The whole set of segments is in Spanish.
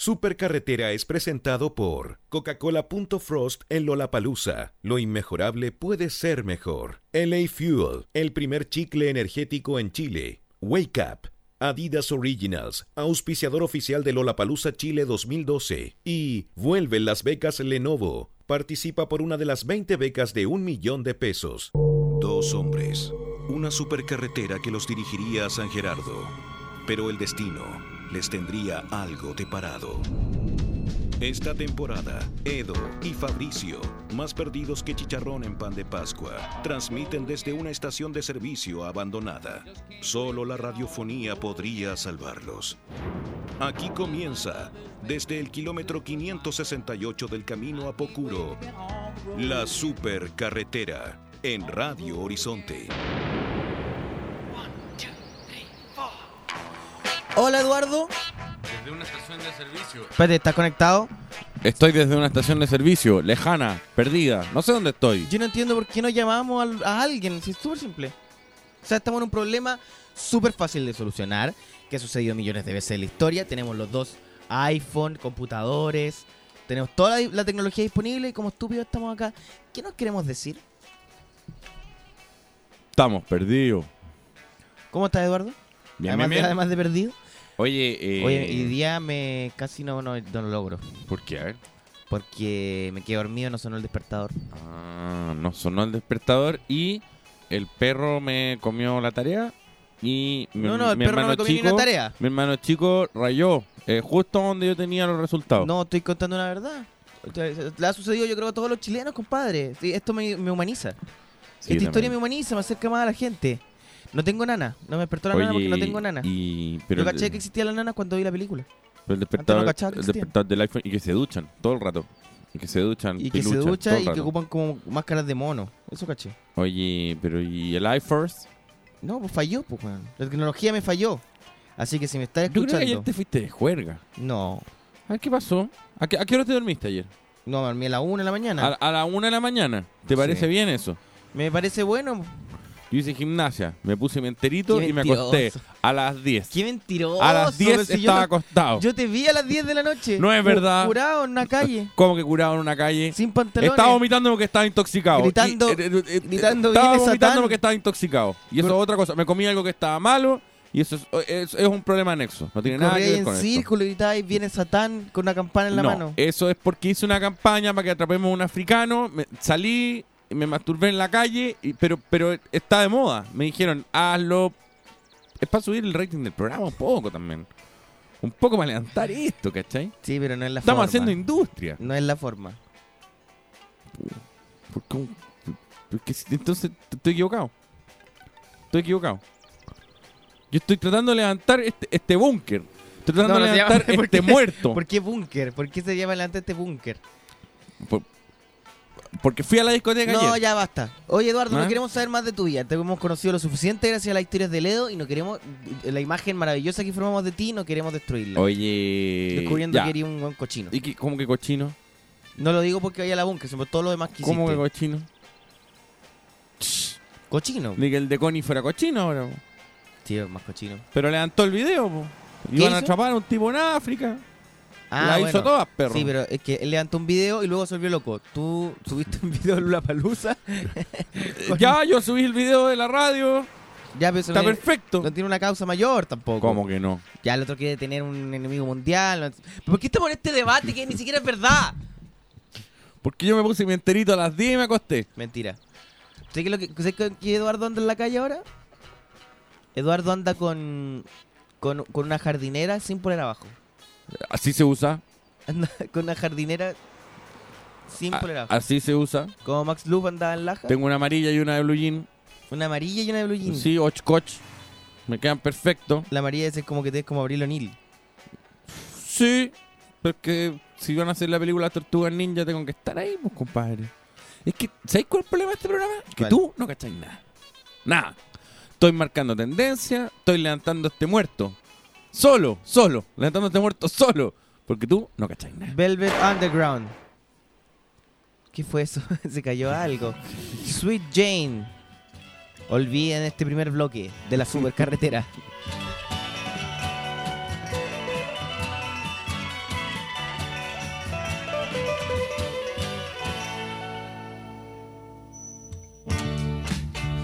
Supercarretera es presentado por Coca-Cola.frost en Lollapalooza. Lo inmejorable puede ser mejor. LA Fuel, el primer chicle energético en Chile. Wake Up. Adidas Originals, auspiciador oficial de Lollapalooza Chile 2012. Y vuelven las becas Lenovo. Participa por una de las 20 becas de un millón de pesos. Dos hombres. Una supercarretera que los dirigiría a San Gerardo. Pero el destino les tendría algo de parado. Esta temporada, Edo y Fabricio, más perdidos que chicharrón en pan de Pascua, transmiten desde una estación de servicio abandonada. Solo la radiofonía podría salvarlos. Aquí comienza, desde el kilómetro 568 del camino a Pocuro, la supercarretera en Radio Horizonte. Hola Eduardo. Desde una estación de servicio. Espérate, ¿estás conectado? Estoy desde una estación de servicio, lejana, perdida. No sé dónde estoy. Yo no entiendo por qué no llamamos al- a, alguien, si es súper simple. O sea, estamos en un problema súper fácil de solucionar, que ha sucedido millones de veces en la historia. Tenemos los dos iPhone, computadores, tenemos toda la, la tecnología disponible y como estúpidos estamos acá. ¿Qué nos queremos decir? Estamos perdidos. ¿Cómo estás, Eduardo? Bien, además, bien, De, bien. además de perdido. Oye, eh, Oye, hoy día me casi no, no, no lo logro. ¿por qué? A ver. Porque me quedé dormido, no sonó el despertador. Ah, no sonó el despertador y el perro me comió la tarea y mi, no, no, el mi perro no me comió ni una tarea. mi hermano chico rayó eh, justo donde yo tenía los resultados. No, estoy contando una verdad. Le ha sucedido yo creo a todos los chilenos, compadre. Esto me, me humaniza. Sí, Esta historia me humaniza, me acerca más a la gente. No tengo nana. No me despertó la nana porque no tengo nana. Y, pero Yo el- caché que existía la nana cuando vi la película. pero el despertador, el del iPhone y que se duchan todo el rato. Y que se duchan, Y que se piluchan todo ducha el y que ocupan como máscaras de mono. Eso caché. Oye, pero ¿y el iFirst? No, pues falló, pues, weón. La tecnología me falló. Así que si me estás Yo creo que ayer escuchando. te fuiste de juerga. No. A ver, ¿qué pasó? ¿A qué, a qué hora te dormiste ayer? No, dormí a la una de la mañana. A, a la una de la mañana. ¿Te parece Sí. bien eso? Me parece bueno. Yo hice gimnasia, me puse mi enterito Qué y me mentiroso. acosté a las 10. Qué mentiroso. A las 10 pero si yo estaba no- acostado. Yo te vi a las 10 de la noche. No es cu- verdad. Curado en una calle. Como que curado en una calle. Sin pantalones. Estaba vomitando porque estaba intoxicado. Gritando- Y, eh, eh, eh, gritando, Estaba "Viene vomitando Satán". porque estaba intoxicado. Y eso es otra cosa. Me comí algo que estaba malo y eso es, es- es un problema anexo. No tiene nada que Corría ver en con esto. círculo y gritáis, viene Satán con una campana en la no, mano. eso es porque hice una campaña para que atrapemos a un africano. me- salí, me masturbé en la calle, y- pero, pero está de moda. Me dijeron, hazlo. Es para subir el rating del programa un poco también. Un poco para levantar esto, ¿cachai? Sí, pero no es la Estamos forma. haciendo industria. No es la forma. ¿Por qué? Porque entonces estoy equivocado. Estoy equivocado. Yo estoy tratando de levantar este, este búnker. Estoy tratando No, no de llama- levantar ¿por este muerto. ¿Por qué búnker? ¿Por qué se llama adelante este búnker? Por- porque fui a la discoteca No, ayer. ya basta. Oye, Eduardo, ¿Ah? no queremos saber más de tu vida. Te hemos conocido lo suficiente gracias a las historias de Ledo y no queremos. La imagen maravillosa que formamos de ti, no queremos destruirla. Oye. Descubriendo ya. que eres un buen cochino. ¿Y qué- cómo que cochino? No lo digo porque vaya a la búnker, sino todo lo demás que ¿Cómo que hiciste. cochino? Cochino. Ni que el de Connie fuera cochino ahora. Sí, más cochino. Pero levantó el video, po. ¿Qué Iban a hizo? atrapar a un tipo en África. Ah, la bueno. hizo todas, perro. Sí, pero es que él levantó un video y luego se volvió loco. Tú subiste un video de Lula Palusa. Ya, yo subí el video de la radio. ya, pero Está no, perfecto. no tiene una causa mayor tampoco. ¿Cómo que no? Ya el otro quiere tener un enemigo mundial. ¿Por qué estamos en este debate que ni siquiera es verdad? Porque yo me puse mi enterito a las 10 y me acosté. Mentira. ¿Sabes lo que, ¿sabes qué- qué Eduardo anda en la calle ahora? Eduardo anda con, con, con una jardinera sin poner abajo. Así se usa. Con una jardinera sin a- así se usa. Como Max Lup andaba en Laja. Tengo una amarilla y una de blue jean. Una amarilla y una de blue jean. Sí, och coch. Me quedan perfectos. La amarilla es como que te es como Abril O'Neill. Sí. Porque si van a hacer la película Tortugas Ninja tengo que estar ahí, pues, compadre. Es que, ¿sabéis cuál es el problema de este programa? Que ¿Cuál? tú no cacháis nada. Nada. Estoy marcando tendencia, estoy levantando este muerto. Solo, solo. Levantándote muerto solo. Porque tú no cacháis nada. Velvet Underground. ¿Qué fue eso? Se cayó algo. Sweet Jane. Olviden este primer bloque de la supercarretera.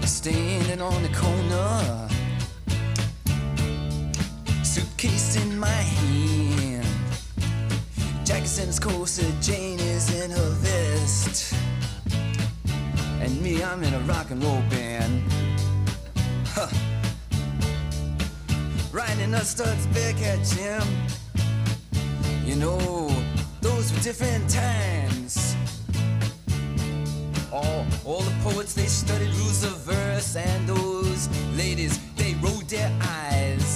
Standing on the corner. Suitcase in my hand. Jack's in his corset, Jane is in her vest, and me, I'm in a rock and roll band. Huh. Riding a Studs Bearcat Jim. You know, those were different times. All, all the poets, they studied rules of verse, and those ladies, they rolled their eyes.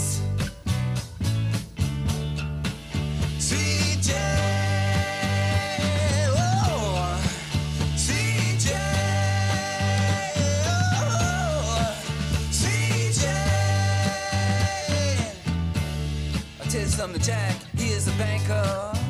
some jack. He is a banker.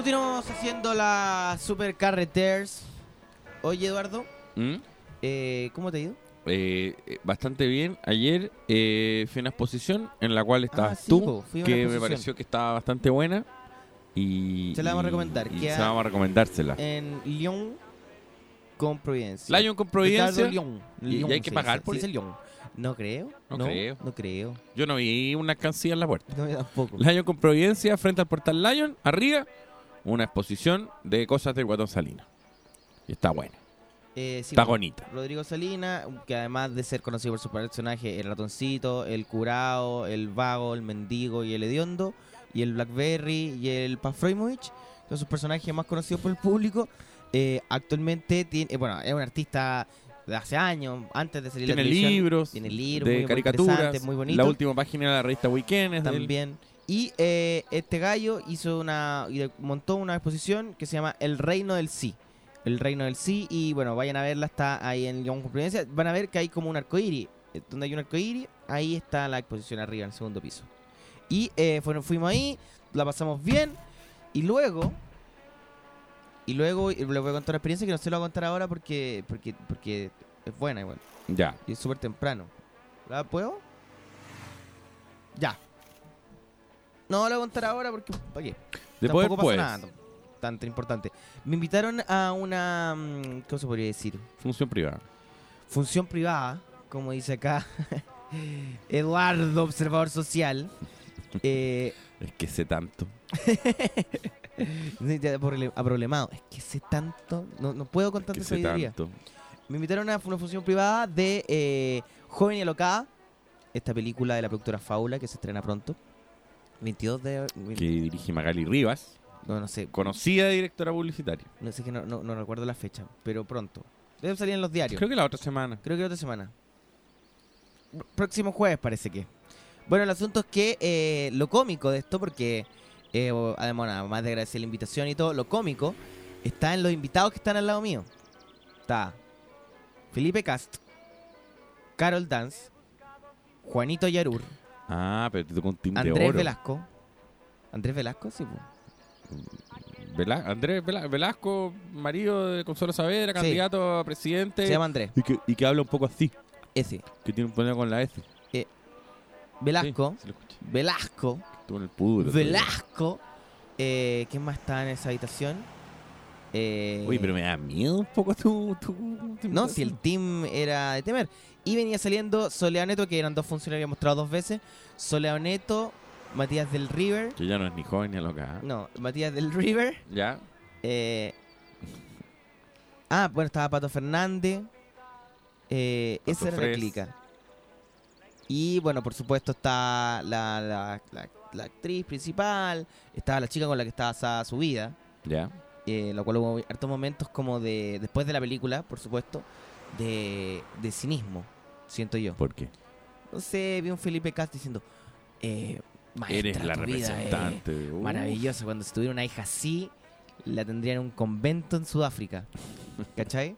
Continuamos haciendo la Super Carreters. Oye, Eduardo, ¿Mm? eh, ¿cómo te ha ido? Eh, eh, bastante bien. Ayer eh, fui a una exposición en la cual estabas Ah, sí, tú, po, que me exposición. pareció que estaba bastante buena. Y, Se la vamos a recomendar, y se la vamos a recomendársela. En Lyon con Providencia. Lion con Providencia. Lyon. ¿Y- y Lyon hay que pagar por Sí, Lyon. No creo. No No, creo. No creo. Yo no vi una cancilla en la puerta. No, yo tampoco. Lion con Providencia, frente al portal Lion, arriba, una exposición de cosas del Guatón Salina. Y está buena. Eh, sí, Está bueno, bonita. Rodrigo Salina, que además de ser conocido por su personaje, el ratoncito, el curao, el vago, el mendigo y el hediondo, y el Blackberry y el Pafroimovich, son sus personajes más conocidos por el público. eh, actualmente tiene, eh, bueno, es un artista de hace años, antes de salir la Tiene televisión. libros tiene libros de muy, caricaturas. muy bonitos. La última página de la revista Weekend es él. Y eh, este gallo hizo una montó una exposición que se llama El Reino del Sí. El Reino del Sí y bueno, vayan a verla, está ahí en con Providencia. Van a ver que hay como un arcoíris, eh, donde hay un arcoíris, ahí está la exposición arriba en el segundo piso. Y eh, fuimos ahí, la pasamos bien. Y luego. Y luego y les voy a contar una experiencia que no se lo voy a contar ahora porque, porque, porque es buena igual. Ya. Y es súper temprano. ¿La puedo? Ya. No la voy a contar ahora porque. ¿Para qué? Después, Tampoco pues, pasó nada tan, tan importante. Me invitaron a una. mm, ¿Cómo se podría decir? función privada. Función privada, como dice acá Eduardo, observador social. Eh, Es que sé tanto. ya proble- aproblemado. Es que sé tanto. No, no puedo con Es que tanto. Me invitaron a una función privada de eh, Joven y Alocada, esta película de la productora Faula que se estrena pronto. 22 de. Que dirige Magali Rivas, No, no sé. conocida directora publicitaria. No sé que no, no, no recuerdo la fecha, pero pronto. Debe salir en los diarios. Creo que la otra semana. Creo que otra semana. Próximo jueves parece que. Bueno, el asunto es que eh, lo cómico de esto, porque eh, además, nada, más de agradecer la invitación y todo, lo cómico está en los invitados que están al lado mío. Está Felipe Cast, Carol Dance, Juanito Yarur, Ah, pero te tocó un team de Andrés oro. Velasco. Andrés Velasco, sí. Vela- Andrés Vela- Velasco, marido de Consuelo Saavedra, Sí. candidato a presidente. se llama Andrés. y, que, y que habla un poco así, Ese. que tiene un problema con la S. Velasco. Sí, lo escuché. Velasco. Estuvo en el pudro. Velasco. Eh, ¿Quién más está en esa habitación? Eh, Uy, pero me da miedo un poco tu... tu, tu No, si el team era de temer. Y venía saliendo Soledad Neto, que eran dos funcionarios mostrados dos veces. Soledad Neto, Matías del River. Que ya no es ni joven ni loca. No, Matías del River. ¿Ya? eh, ah, bueno, estaba Pato Fernández. Eh, Pato esa era la clica. Y bueno, por supuesto está la, la- la- la actriz principal. Estaba la chica con la que estaba su vida. ¿Ya? Eh, lo cual hubo hartos momentos como de, después de la película, por supuesto, de, de cinismo, siento yo. ¿Por qué? No sé, vi un Felipe Cast diciendo, eh, maestra, Eres la tu vida representante. de- uh, maravillosa, cuando si tuviera una hija así, la tendría en un convento en Sudáfrica, ¿cachai?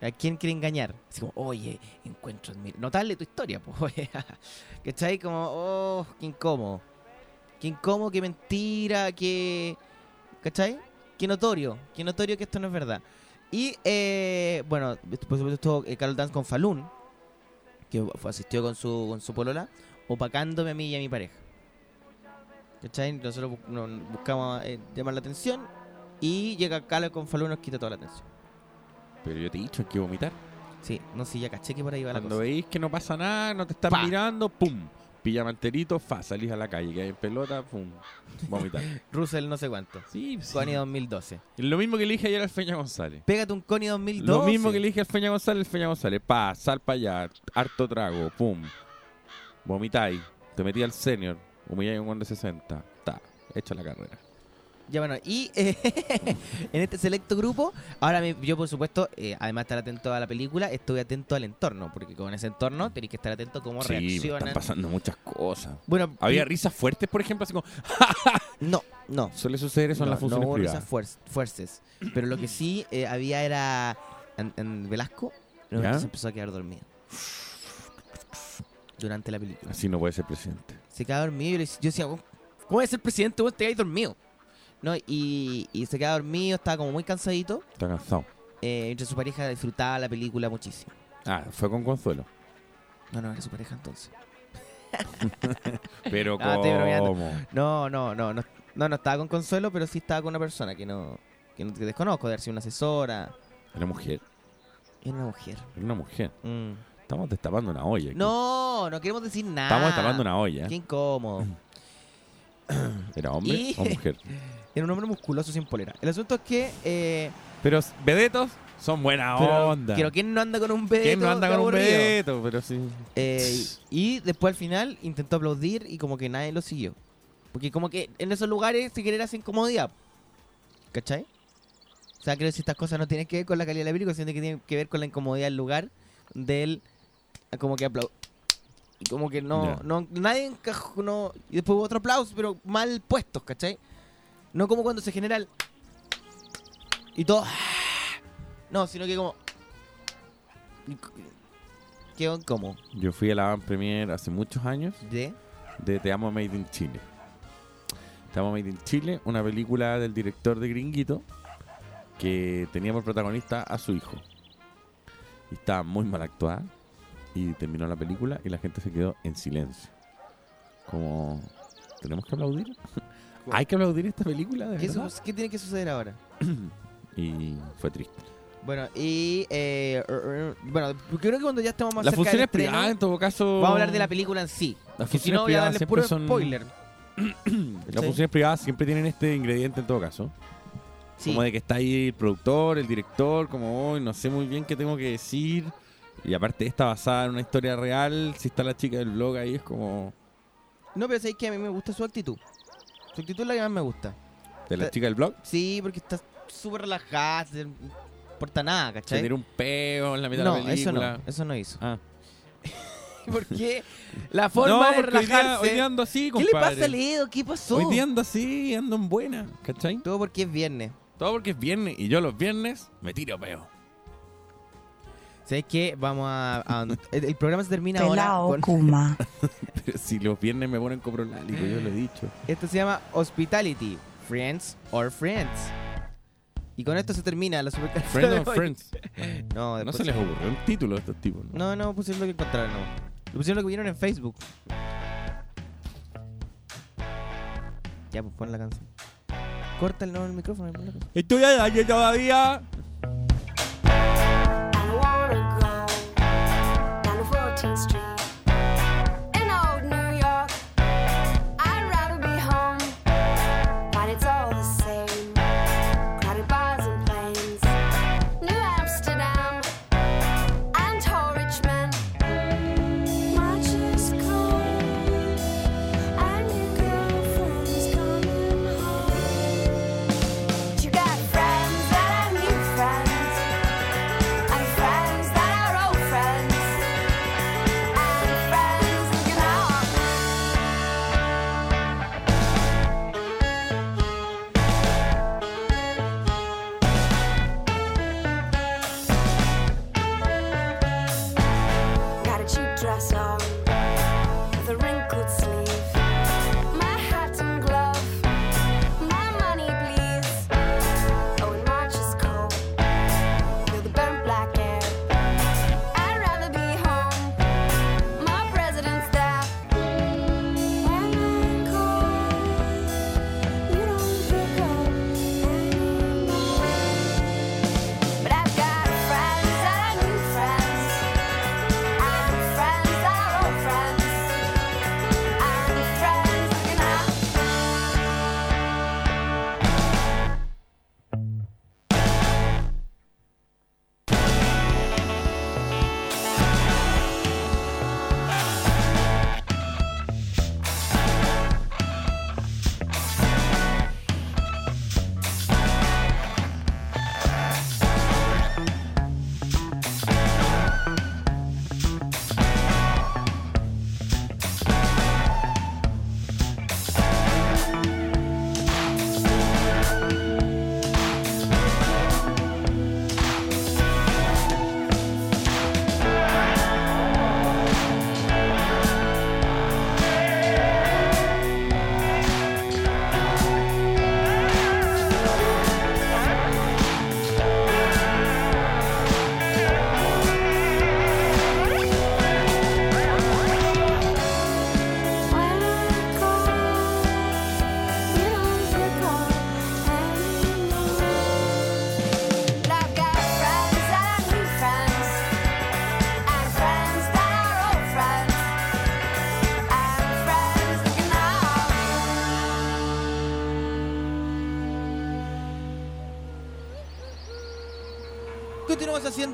¿A quién quiere engañar? Así como, oye, encuentro admir... Notarle tu historia, pues. ¿Cachai? Como, oh, qué incómodo. Qué incómodo, qué mentira, qué... ¿Cachai? Qué notorio, qué notorio que esto no es verdad. Y, eh, bueno, por supuesto estuvo eh, Carol Dance con Falun, que fue, asistió con su, con su polola, opacándome a mí y a mi pareja. ¿Cachai? Nosotros bu- no- buscamos eh, llamar la atención y llega Carol con Falun y nos quita toda la atención. Pero yo te he dicho hay que vomitar. Sí, no sé, ya caché que por ahí va la Cuando cosa. veis que no pasa nada, no te están Pa. mirando, ¡pum! Pijama enterito, fa, salís a la calle, que hay en pelota, ¡pum! Vomitar. Russell no sé cuánto. sí, sí. Connie 2012. Lo mismo que le dije ayer al Feña González. Pégate un Connie 2012. Lo mismo que le dije al Feña González, el Feña González. Pa, sal para allá, harto trago, pum. Vomitáis, te metí al senior, humilláis un de 60. Ta, hecha la carrera. Ya bueno, y eh, en este selecto grupo, ahora me- yo por supuesto, eh, además de estar atento a la película, estoy atento al entorno, porque con ese entorno tenéis que estar atento a cómo Sí, me reaccionan. están pasando muchas cosas. Bueno, Había y- risas fuertes, por ejemplo, así como. no, no. Suele suceder eso en no, las funciones no hubo privadas. risas fuer- fuertes. Pero lo que sí eh, había era en, en Velasco, ¿Ya? se empezó a quedar dormido. Durante la película. Así no puede ser presidente. Se queda dormido y yo, le decía- yo decía, ¿cómo cómo es el presidente? Vos te quedáis dormido. No, y, y se queda dormido, estaba como muy cansadito. Está cansado. Eh, entre su pareja disfrutaba la película muchísimo. Ah, fue con consuelo. No, no, era su pareja entonces. Pero bromeando. ¿cómo? No, no, no, no, no, no estaba con Consuelo, pero sí estaba con una persona que no, que, no- que desconozco, de haber sido una asesora. Era mujer. Era una mujer. Era una mujer. Mm. Estamos destapando una olla. aquí. No, no queremos decir nada. Estamos destapando una olla. Qué incómodo. ¿Era hombre Y- o mujer? Era un hombre musculoso sin polera. El asunto es que. Eh, Pero vedetos son buena pero, onda. pero ¿quién no anda con un vedeto? ¿Quién no anda con un aburrido? vedeto? Pero sí. Eh, y después al final intentó aplaudir y como que nadie lo siguió. Porque como que en esos lugares se genera esa incomodidad. ¿Cachai? O sea, creo que si estas cosas no tienen que ver con la calidad de la película, sino que tienen que ver con la incomodidad del lugar, del como que aplaudir. Y como que no, Ya. no nadie encajó, no, y después hubo otro aplauso, pero mal puestos, ¿cachai? No como cuando se genera el... Y todo... No, sino que como... Quedó como Yo fui a la Van Premier hace muchos años de... de Te Amo Made in Chile. Te Amo Made in Chile, una película del director de Gringuito que tenía por protagonista a su hijo. Y estaba muy mal actuada. Y terminó la película y la gente se quedó en silencio. Como, ¿tenemos que aplaudir? ¿Hay que aplaudir esta película? ¿De ¿Qué, verdad? su- qué tiene que suceder ahora? Y fue triste. Bueno, y. eh, er, er, bueno, creo que cuando ya estamos más La cerca función del es privada, estreno, en todo caso. Vamos a hablar de la película en sí. Las Que si funciones no, voy a privadas darle siempre puro son- spoiler. Las ¿cachai? funciones privadas siempre tienen este ingrediente en todo caso. Sí. Como de que está ahí el productor, el director, como hoy no sé muy bien qué tengo que decir. Y aparte está basada en una historia real. Si está la chica del blog ahí es como... No, pero sabéis que a mí me gusta su actitud. Su actitud es la que más me gusta. ¿De la chica del blog? Sí, porque está súper relajada, no importa nada, Se ¿cachai? un peo en la mitad No, de la eso película. no, eso no hizo. Ah. Porque la forma no, de porque hoy día, relajarse. hoy día ando así, ¿Qué le compadre. pasa a Ledo? ¿Qué pasó? Hoy día ando así, ando en buena, ¿cachai? Todo porque es viernes. Todo porque es viernes y yo los viernes me tiro peo. ¿Sabes qué? Vamos a. a- el, el programa se termina ahora. Con, Kuma. Pero si los viernes me ponen coprolálico, yo lo he dicho. esto se llama Hospitality. Friends or Friends. Y con esto se termina la super Friends of Friends. No, No se les ocurrió un título a estos tipos. ¿no? No, no, pusieron lo que encontraron. No. Lo pusieron lo que vieron en Facebook. Ya, pues pon la canción. Corta el no el micrófono. Estoy al aire todavía. Down to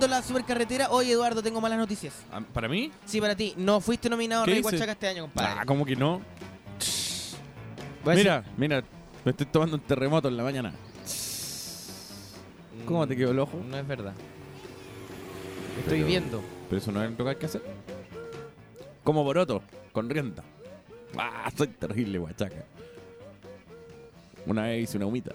Haciendo la supercarretera. Oye, Eduardo, tengo malas noticias. Ah, ¿Para mí? Sí, para ti. No fuiste nominado a ¿Qué Rey? Huachaca este año, compadre. Ah, ¿cómo que no? Mira, mira, me estoy tomando un terremoto en la mañana. decir- ¿Cómo te quedó el ojo? No es verdad. Estoy Pero- viendo. Pero eso no es lo que hay que hacer. Como Boroto, con rienda. Ah, soy terrible, guachaca. Una vez hice una humita.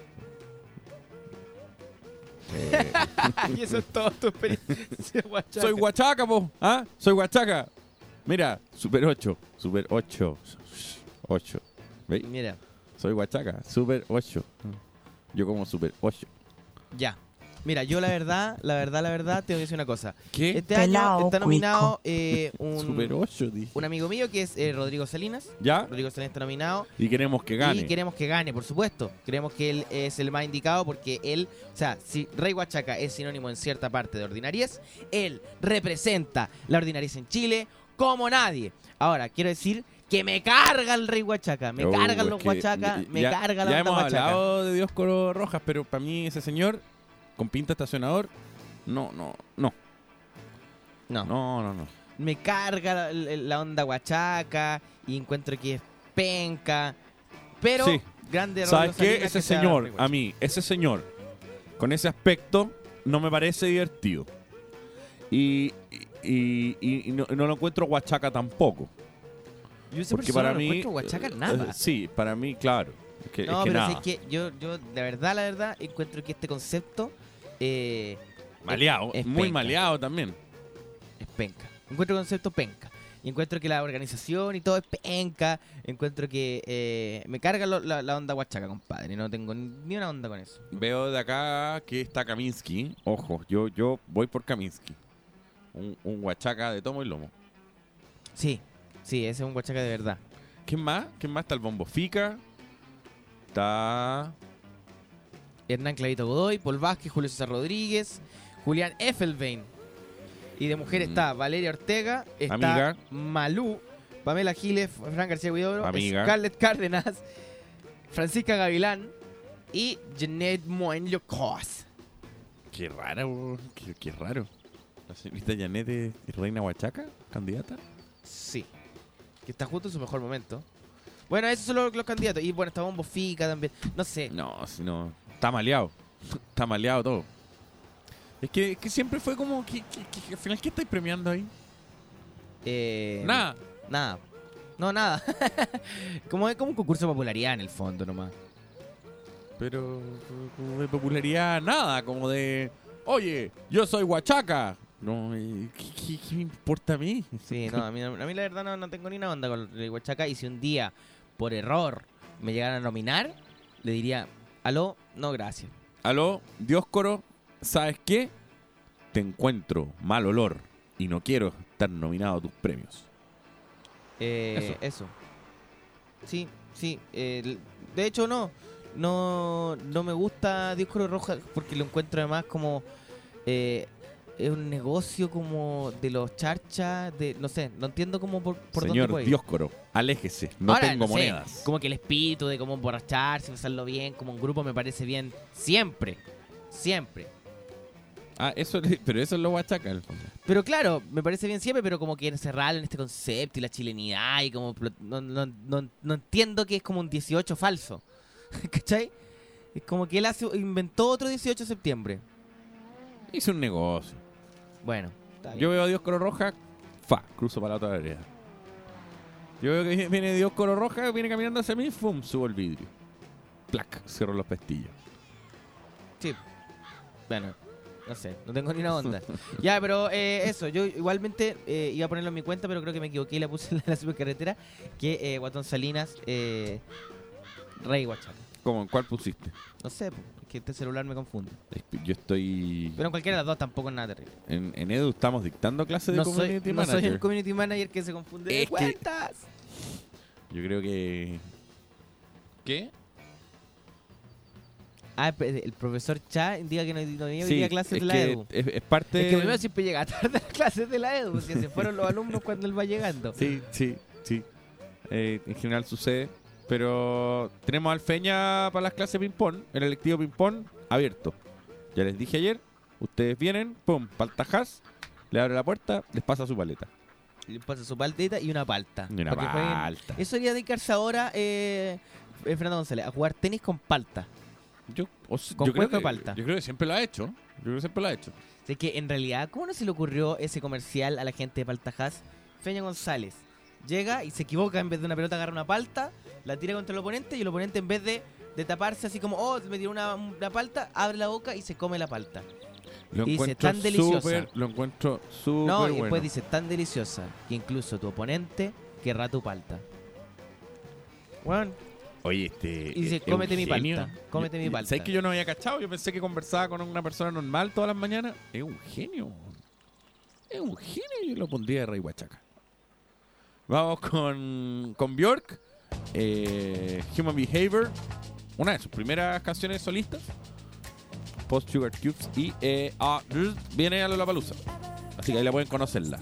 Eh, y eso es todo tu experiencia, Huachaca. soy guachaca, po. ¿Ah? Soy guachaca. Mira, super 8. Super 8. 8. ¿Veis? Mira, Soy Huachaca. Super 8. Yo como Super 8. ya. Mira, yo la verdad, la verdad, la verdad, tengo que decir una cosa. ¿Qué? Este año está nominado eh, un, Super 8, dije. un amigo mío que es eh, Rodrigo Salinas. ¿Ya? Rodrigo Salinas está nominado. Y queremos que gane. Y queremos que gane, por supuesto. Creemos que él es el más indicado porque él, o sea, si Rey Huachaca es sinónimo en cierta parte de ordinariez, él representa la ordinariez en Chile como nadie. Ahora, quiero decir que me carga el Rey Huachaca, me Oh, cargan los que Huachaca, ya- me ya- carga la Ya hemos Huachaca. hablado de Dioscoro Rojas, pero para mí ese señor con pinta estacionador, no, no, no, No, no, no, no. me carga la, la onda Huachaca y encuentro que es penca. Pero, Sí. grande ¿Sabes qué? Ese que señor, a mí, ese señor, con ese aspecto, no me parece divertido. Y, y, y- y no, no lo encuentro Huachaca tampoco. Yo ese Porque para no mí. encuentro Huachaca nada. eh, sí, para mí, claro. Es que, No, es que pero nada. sí que yo, yo, de verdad, la verdad, encuentro que este concepto eh, Maleado, es muy penca. maleado también. es penca. Encuentro el concepto penca. Y encuentro que la organización y todo es penca. Encuentro que eh, me carga lo- la, la onda huachaca, compadre. No tengo ni una onda con eso. Veo de acá que está Kaminsky. Ojo, yo, yo voy por Kaminsky. Un, un Huachaca de tomo y lomo. Sí, sí, ese es un huachaca de verdad. ¿Quién más? ¿Quién más? Está el Bombo Fica. Está. Hernán Clavito Godoy, Paul Vázquez, Julio César Rodríguez, Julián Effelbein. Y de mujer Mm. está Valeria Ortega, está Amiga. Malú, Pamela Giles, Fran García Huidobro. Scarlett Cárdenas, Francisca Gavilán y Jeanette Moen Locos. Qué raro, qué, qué raro. La señorita Janet es es reina Huachaca, candidata. Sí, que está justo en su mejor momento. Bueno, esos son los, los candidatos. Y bueno, está Bombo Fica también. No sé. No, si no. Está maleado. Está maleado todo. Es que, es que siempre fue como. que que- que- al final, ¿qué estáis premiando ahí? Eh, Nada. Nada. No, nada. como es como un concurso de popularidad en el fondo nomás. Pero como de popularidad, nada, como de, oye, yo soy Huachaca. No, ¿qué, qué- qué me importa a mí? Sí, no, a mí, a mí la verdad no, no tengo ni una onda con el Huachaca. Y si un día, por error, me llegaran a nominar, le diría, aló, no, gracias. Aló, Dioscoro, ¿sabes qué? Te encuentro mal olor y no quiero estar nominado a tus premios. Eh, eso. Sí, sí. eh, l- de hecho, no. No, no me gusta Disco Roja porque lo encuentro además como... eh, es un negocio como de los charchas, de no sé, no entiendo cómo por, por Señor. Dioscoro, aléjese, no Ahora, tengo monedas. como que el espíritu de cómo emborracharse, pasarlo bien, como un grupo me parece bien siempre, siempre. Ah, eso, pero eso es lo fondo. Pero claro, me parece bien siempre, pero como que encerrarlo en este concepto y la chilenidad y como... No, no, no, no entiendo que es como un 18 falso. ¿Cachai? Es como que él hace, inventó otro 18 de septiembre. Hice un negocio. Bueno. Yo veo a Dioscoro Roja, fa, cruzo para la otra vereda. Yo veo que viene Dioscoro Roja, viene caminando hacia mí, fum, subo el vidrio. Plac, cierro los pestillos. Sí. Bueno, no sé, no tengo ni una onda. ya, pero eh, eso, yo igualmente eh, iba a ponerlo en mi cuenta, pero creo que me equivoqué y la puse en la supercarretera, que eh, Guatón Salinas, eh, Rey Huachaca. ¿Cómo? ¿En cuál pusiste? No sé, po, es que este celular me confunde. Yo estoy... Pero en cualquiera de las dos tampoco es nada terrible. En, en Edu estamos dictando clases de No soy, community no soy manager. el community manager que se confunde de que- cuentas. Yo creo que... ¿Qué? Ah, el, profesor Cha indica que no, no venía hoy Sí, día a clases es de la que EDU. es, es parte... Es que primero siempre llega tarde a las clases de la EDU, porque se fueron los alumnos cuando él va llegando. Sí, sí, sí. Eh, en general sucede. Pero tenemos al Feña para las clases ping-pong. El electivo ping-pong abierto. Ya les dije ayer. Ustedes vienen, pum, paltajas. Le abre la puerta, les pasa su paleta. Le pasa su paltita y una palta. Y una que jueguen. palta. Eso debería dedicarse ahora, eh, eh, Fernando González, a jugar tenis con palta. Yo, o sea, Con yo creo de palta. Yo creo que siempre lo ha hecho. Yo creo que siempre lo ha hecho. Así que en realidad, ¿cómo no se le ocurrió ese comercial a la gente de Paltajás? Feña González llega y se equivoca, en vez de una pelota agarra una palta, la tira contra el oponente y el oponente en vez de, de taparse así como, oh, me tiró una, una palta, abre la boca y se come la palta. Lo Y dice, encuentro tan deliciosa. súper- Lo encuentro súper no, y bueno. después dice, tan deliciosa que incluso tu oponente querrá tu palta. Weón, Oye, este. Y dice, "Cómete mi Eugenio". palta, cómete mi palta. ¿Sabes que yo no había cachado? Yo pensé que conversaba con una persona normal todas las mañanas. Es un genio. Es un genio. Yo lo pondría de Rey Huachaca. Vamos con, con Bjork. Eh, Human Behavior. Una de sus primeras canciones solistas. Post Sugar Cubes. Y eh, ah, viene a Lollapalooza. Así que ahí la pueden conocerla.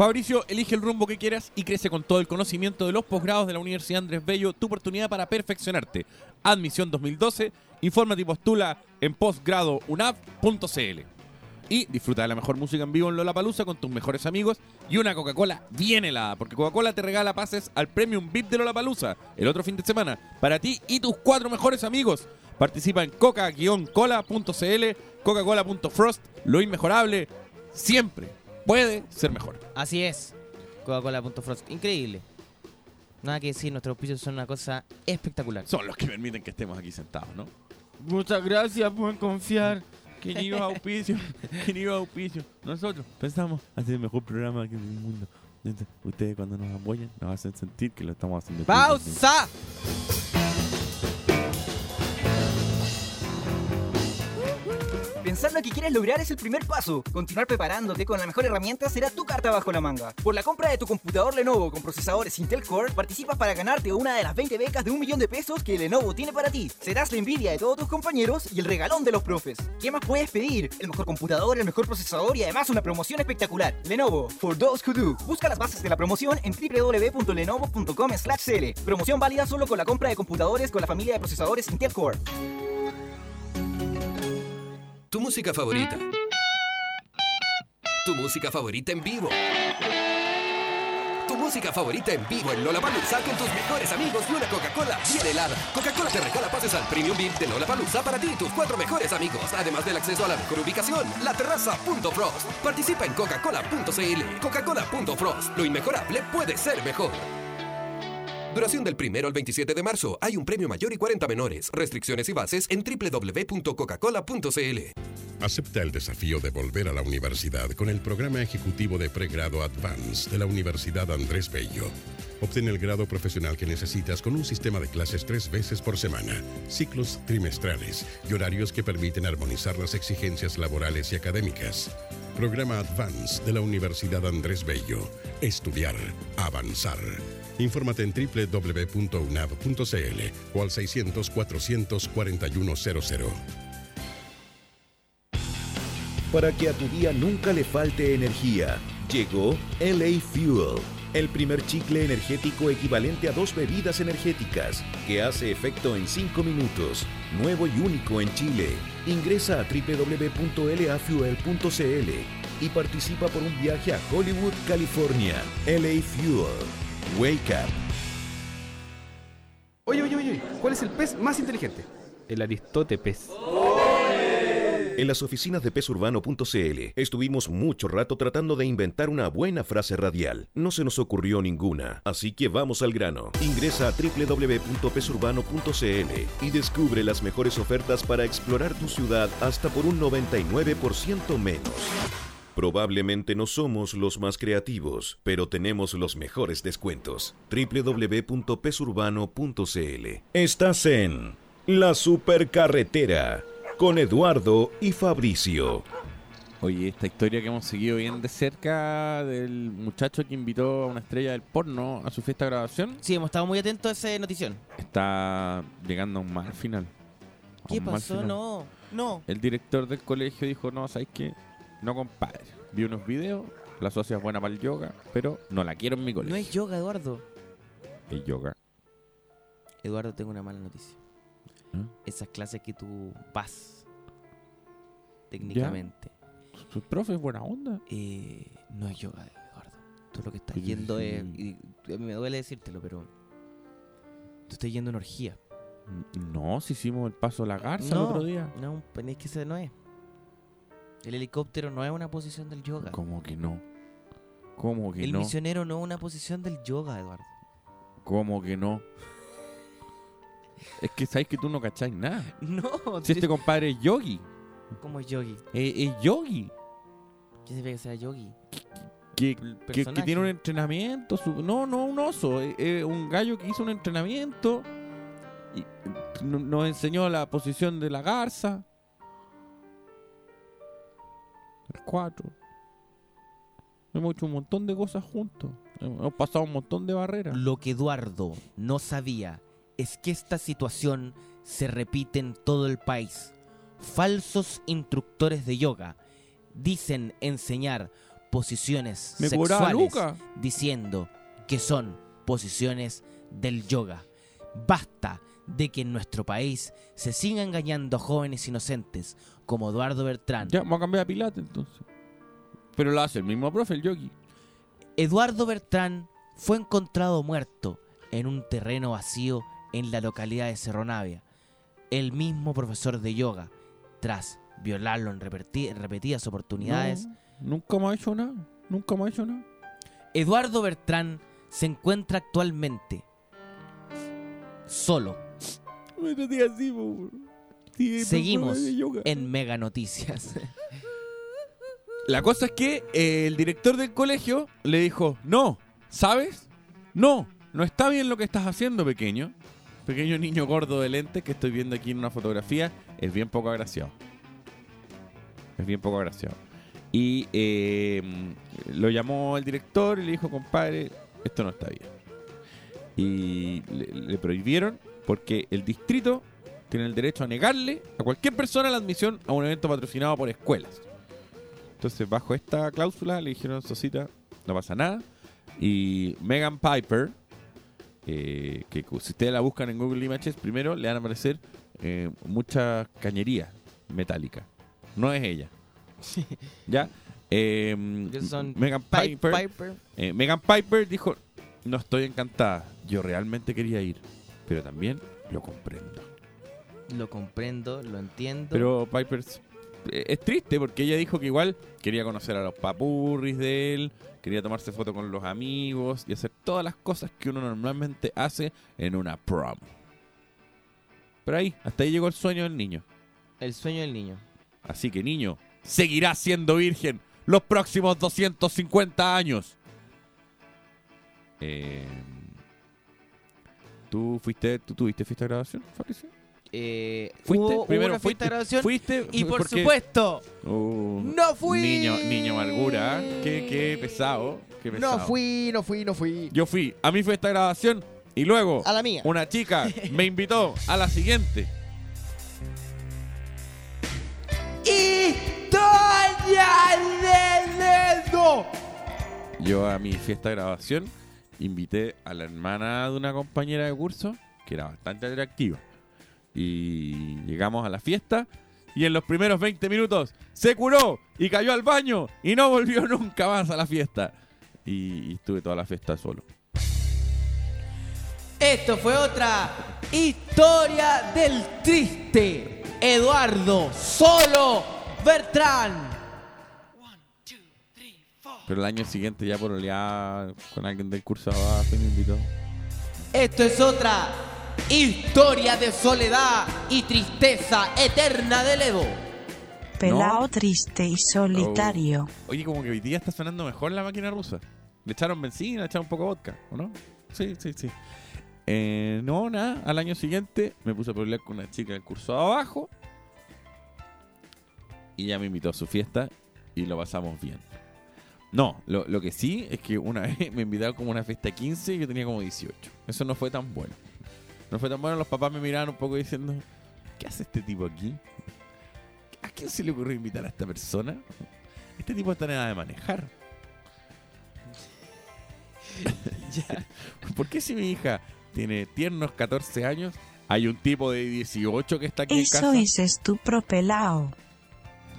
Fabricio, elige el rumbo que quieras y crece con todo el conocimiento de los posgrados de la Universidad Andrés Bello, tu oportunidad para perfeccionarte. Admisión 2012, infórmate y postula en postgradounap.cl. Y disfruta de la mejor música en vivo en Lollapalooza con tus mejores amigos y una Coca-Cola bien helada, porque Coca-Cola te regala pases al Premium VIP de Lollapalooza el otro fin de semana para ti y tus cuatro mejores amigos. Participa en coca-cola.cl, coca-cola.frost, lo inmejorable siempre puede ser mejor. Así es. Coca-Cola.frost. Increíble. Nada que decir, nuestros auspicios son una cosa espectacular. Son los que permiten que estemos aquí sentados, ¿no? Muchas gracias por confiar. Queridos auspicios, queridos auspicios. Nosotros pensamos hacer el mejor programa que del mundo. Entonces, Ustedes cuando nos apoyan nos hacen sentir que lo estamos haciendo. ¡Pausa! Pensar lo que quieres lograr es el primer paso. Continuar preparándote con la mejor herramienta será tu carta bajo la manga. Por la compra de tu computador Lenovo con procesadores Intel Core, participas para ganarte una de las 20 becas de un millón de pesos que Lenovo tiene para ti. Serás la envidia de todos tus compañeros y el regalón de los profes. ¿Qué más puedes pedir? El mejor computador, el mejor procesador y además una promoción espectacular. Lenovo, for those who do. Busca las bases de la promoción en www.lenovo.com/cl. Promoción válida solo con la compra de computadores con la familia de procesadores Intel Core. Tu música favorita. Tu música favorita en vivo. Tu música favorita en vivo en Lollapalooza con tus mejores amigos y una Coca-Cola bien helada. Coca-Cola te regala pases al Premium VIP de Lollapalooza para ti y tus cuatro mejores amigos, además del acceso a la mejor ubicación, la terraza.frost. Participa en coca-cola.cl. Coca-Cola.frost. Lo inmejorable puede ser mejor. Duración del primero al 27 de marzo. Hay un premio mayor y 40 menores. Restricciones y bases en www.coca-cola.cl. Acepta el desafío de volver a la universidad con el programa ejecutivo de pregrado Advance de la Universidad Andrés Bello. Obtén el grado profesional que necesitas con un sistema de clases tres veces por semana, ciclos trimestrales y horarios que permiten armonizar las exigencias laborales y académicas. Programa Advance de la Universidad Andrés Bello. Estudiar, avanzar. Infórmate en www.unab.cl o al 600-400-4100. Para que a tu día nunca le falte energía, llegó LA Fuel, el primer chicle energético equivalente a dos bebidas energéticas, que hace efecto en 5 minutos, nuevo y único en Chile. Ingresa a www.lafuel.cl y participa por un viaje a Hollywood, California. LA Fuel. Wake up. Oye, oye, oye, ¿cuál es el pez más inteligente? El Aristóteles. En las oficinas de pesurbano.cl estuvimos mucho rato tratando de inventar una buena frase radial. No se nos ocurrió ninguna, así que vamos al grano. Ingresa a www.pesurbano.cl y descubre las mejores ofertas para explorar tu ciudad hasta por un 99% menos. Probablemente no somos los más creativos, pero tenemos los mejores descuentos. www.pesurbano.cl Estás en La Supercarretera con Eduardo y Fabricio. Oye, esta historia que hemos seguido bien de cerca del muchacho que invitó a una estrella del porno a su fiesta de grabación Sí, hemos estado muy atentos a esa notición. está llegando a un mal final. A ¿Qué pasó? final. No, no. El director del colegio dijo, no, ¿sabes qué? No, compadre. Vi unos videos, la socia es buena para el yoga, pero no la quiero en mi colegio. No es yoga, Eduardo. Es yoga. Eduardo, tengo una mala noticia. ¿Eh? Esas clases que tú vas técnicamente, Su profe es buena onda. eh, no es yoga, Eduardo. Tú lo que estás yendo es... y a mí me duele decírtelo, pero... Tú estás yendo a una orgía. No, si hicimos el paso a la garza el otro día. No, pues es que ese no es. El helicóptero no es una posición del yoga. ¿Cómo que no? ¿Cómo que El no? misionero no es una posición del yoga, Eduardo. ¿Cómo que no? Es que sabes que tú no cacháis nada. No, Si este compadre es yogi. ¿cómo es yogi? Es, es yogi. ¿Qué ve que sea yogi? Que, El que- que personaje. tiene un entrenamiento. su- no, no, un oso. Es, es un gallo que hizo un entrenamiento. Y no- nos enseñó la posición de la garza. El 4. Hemos hecho un montón de cosas juntos. Hemos pasado un montón de barreras. Lo que Eduardo no sabía es que esta situación se repite en todo el país. Falsos instructores de yoga dicen enseñar posiciones Me sexuales diciendo que son posiciones del yoga. Basta de que en nuestro país se siga engañando a jóvenes inocentes como Eduardo Bertrán. Ya, vamos a cambiar a Pilates entonces. Pero lo hace el mismo profe, el yogi. Eduardo Bertrán fue encontrado muerto en un terreno vacío en la localidad de Cerro Navia. El mismo profesor de yoga, tras violarlo en repetidas oportunidades, No, nunca me ha hecho nada. Nunca me ha hecho nada. Eduardo Bertrán se encuentra actualmente solo, Así. Sí, Seguimos en Mega Noticias. La cosa es que eh, el director del colegio le dijo, no, ¿sabes? No, no está bien lo que estás haciendo, pequeño. Pequeño niño gordo de lentes que estoy viendo aquí en una fotografía, es bien poco agraciado. Es bien poco agraciado. Y eh, lo llamó el director y le dijo, compadre, esto no está bien. Y le, le prohibieron porque el distrito tiene el derecho a negarle a cualquier persona la admisión a un evento patrocinado por escuelas. Entonces, bajo esta cláusula, le dijeron, Sosita, no pasa nada. Y Megan Piper, eh, que si ustedes la buscan en Google Images, primero le van a aparecer eh, mucha cañería metálica. No es ella. ¿Ya? Eh, Megan Pi- Piper, Piper. eh, Megan Piper dijo, no estoy encantada. Yo realmente quería ir, pero también lo comprendo. Lo comprendo, lo entiendo. Pero Piper es, eh, es triste porque ella dijo que igual quería conocer a los papurris de él, quería tomarse foto con los amigos y hacer todas las cosas que uno normalmente hace en una prom. Pero ahí, hasta ahí llegó el sueño del niño. El sueño del niño. Así que niño, seguirá siendo virgen los próximos 250 años. Eh, ¿Tú fuiste, tú tuviste fiesta de grabación, Fabricio? Eh, ¿Fuiste? hubo, hubo Primero, fiesta fuiste, grabación. fuiste, y por porque- supuesto, Oh, no fui. Niño, niño amargura. Qué, qué pesado. Qué pesado. No fui, no fui, no fui. Yo fui a mi fiesta de grabación y luego A la mía. una chica me invitó a la siguiente. ¡Historia de dedo! Yo a mi fiesta de grabación invité a la hermana de una compañera de curso que era bastante atractiva. Y llegamos a la fiesta y en los primeros 20 minutos se curó y cayó al baño y no volvió nunca más a la fiesta. Y, y estuve toda la fiesta solo. Esto fue otra historia del triste Eduardo Solo Bertrán. Pero el año siguiente ya por olear con alguien del curso abajo y me invitó. Esto es otra historia de soledad y tristeza eterna del Edo. Pelao triste y solitario. Oye, como que hoy día está sonando mejor la máquina rusa. Le echaron benzina, le echaron un poco de vodka, ¿o no? Sí, sí, sí. Eh, no, nada. Al año siguiente me puse a pelear con una chica del curso abajo. Y ya me invitó a su fiesta y lo pasamos bien. No, lo, lo que sí es que una vez me invitaron como a una fiesta de 15 y yo tenía como 18. Eso no fue tan bueno. No fue tan bueno, los papás me miraban un poco diciendo, ¿qué hace este tipo aquí? ¿A quién se le ocurrió invitar a esta persona? Este tipo está en edad de manejar. ¿Por qué si mi hija tiene tiernos 14 años, hay un tipo de 18 que está aquí en Eso casa? es estupro pelao.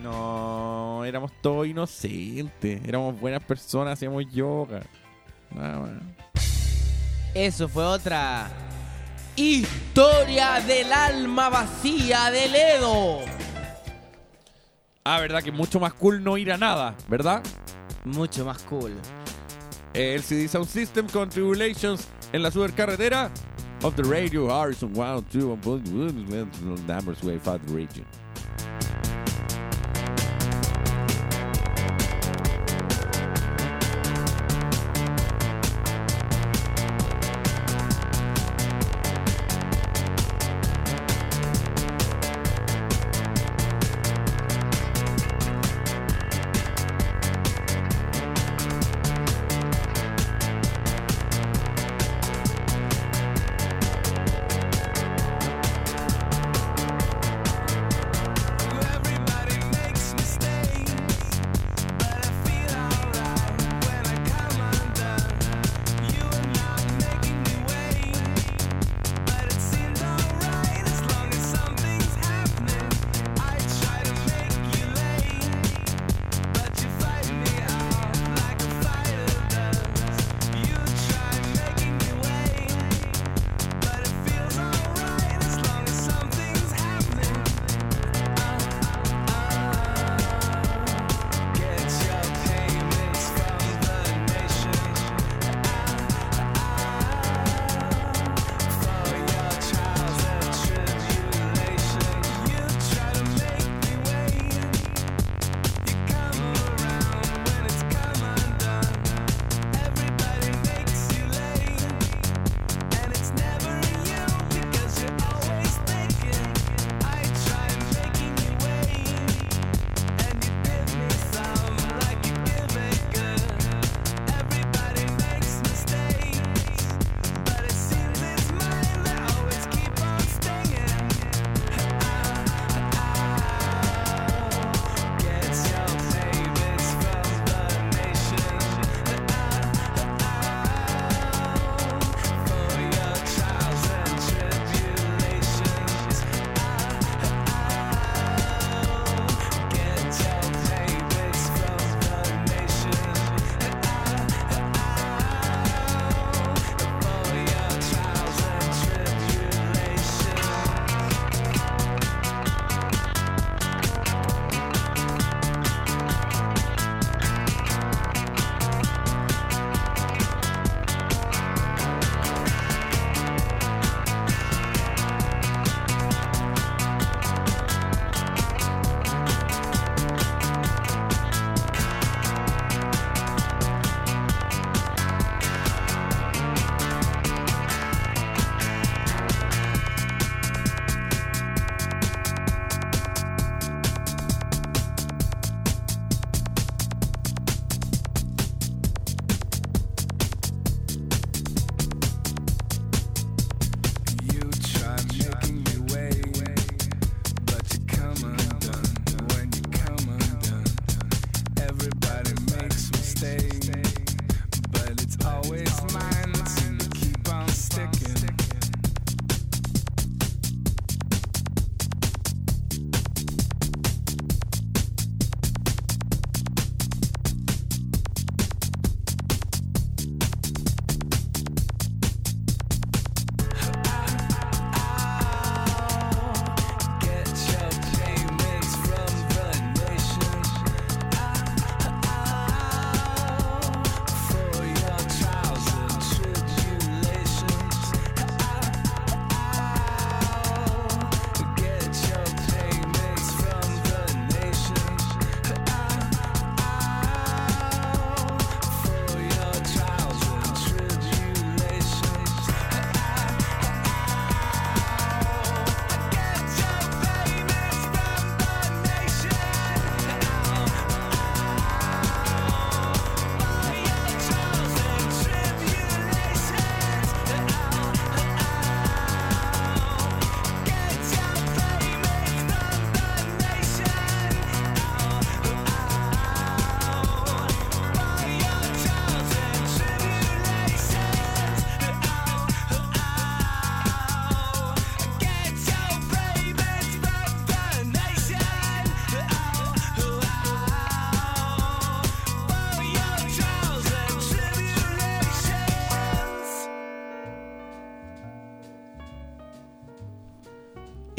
No, éramos todos inocentes, éramos buenas personas, hacíamos yoga. Nada más. Eso fue otra historia del alma vacía del Edo. Ah, verdad que mucho más cool no ir a nada, ¿verdad? Mucho más cool. El CD Sound System con Tribulations en la supercarretera of the radio Harrison 1, 2, numbers way the region.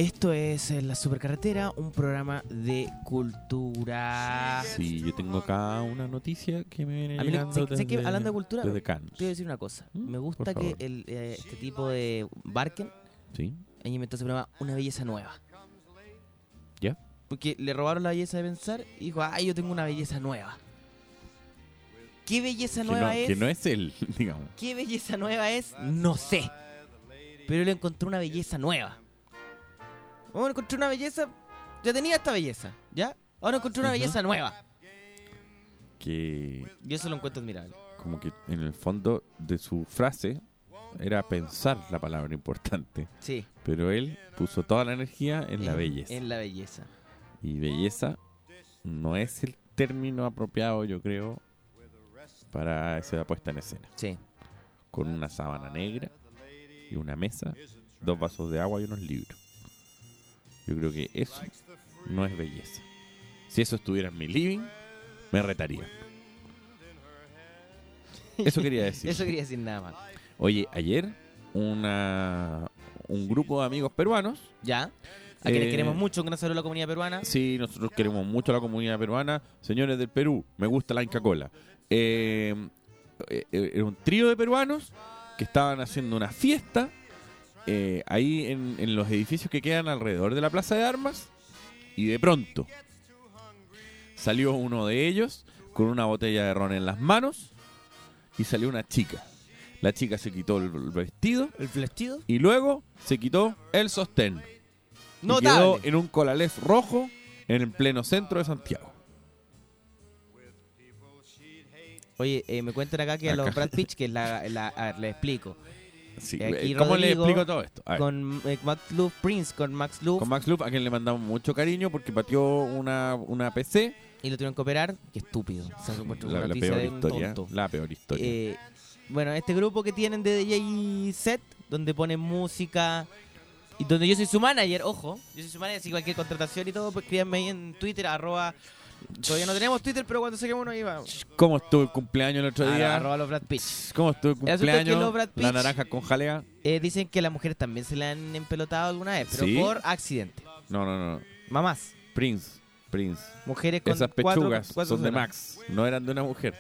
Esto es eh, La Supercarretera, un programa de cultura. Sí, yo tengo acá una noticia que me viene A mí sé- sé que hablando de cultura, desde Cannes. Te voy a decir una cosa. ¿Mm? Me gusta que el, eh, este tipo de Barken Sí, haya inventado ese programa Una Belleza Nueva. ¿ya? Porque le robaron la belleza de pensar y dijo, ay, yo tengo una belleza nueva. ¿Qué belleza Que nueva no, es? que no es él, digamos. ¿Qué belleza nueva es? No sé. Pero él encontró una belleza nueva. Bueno, encontré una belleza. Ya tenía esta belleza, ¿ya? Ahora encontré una belleza nueva. Que Y eso lo encuentro admirable. como que en el fondo de su frase era pensar la palabra importante. Sí. Pero él puso toda la energía en la En- belleza. En la belleza. Y belleza no es el término apropiado, yo creo, para esa puesta en escena. Sí. Con una sábana negra y una mesa, dos vasos de agua y unos libros. Yo creo que eso no es belleza. Si eso estuviera en mi living, me retaría. Eso quería decir. Eso quería decir nada más. Oye, ayer una, un grupo de amigos peruanos ¿Ya? A quienes Eh, queremos mucho, un gran saludo a la comunidad peruana. Sí, nosotros queremos mucho a la comunidad peruana. Señores del Perú, me gusta la Inca Cola. Eh, eh, era un trío de peruanos que estaban haciendo una fiesta eh, ahí en, en los edificios que quedan alrededor de la Plaza de Armas. Y de pronto salió uno de ellos con una botella de ron en las manos y salió una chica. La chica se quitó el vestido ¿El vestido? y luego se quitó el sostén. Y Notable. quedó en un colalés rojo en el pleno centro de Santiago. Oye, eh, me cuentan acá que a los. Brad Pitch, que la, la- a ver, le explico. Sí, aquí ¿Cómo le explico todo esto? Con, Con eh, Max Luff Prince, con Max Luff, Max Loop, a quien le mandamos mucho cariño porque pateó una, una PC. y lo tuvieron que operar. Qué estúpido. O sea, La, la peor de historia. tonto. La peor historia. Eh, bueno, este grupo que tienen de DJ Set, donde ponen música y donde yo soy su manager, ojo, yo soy su manager, así que cualquier contratación y todo, pues escríbanme ahí en Twitter, arroba, todavía no tenemos Twitter, pero cuando saquemos uno va. ¿Cómo estuvo el cumpleaños el otro día? Arroba los Brad Pitch. ¿Cómo estuvo el es que cumpleaños? los Brad La naranja con jalea. Eh, dicen que las mujeres también se le han empelotado alguna vez, pero ¿Sí? por accidente. No, no, no. Mamás, Prince. Prince. mujeres con Esas pechugas cuatro son de. Max. No eran de una mujer.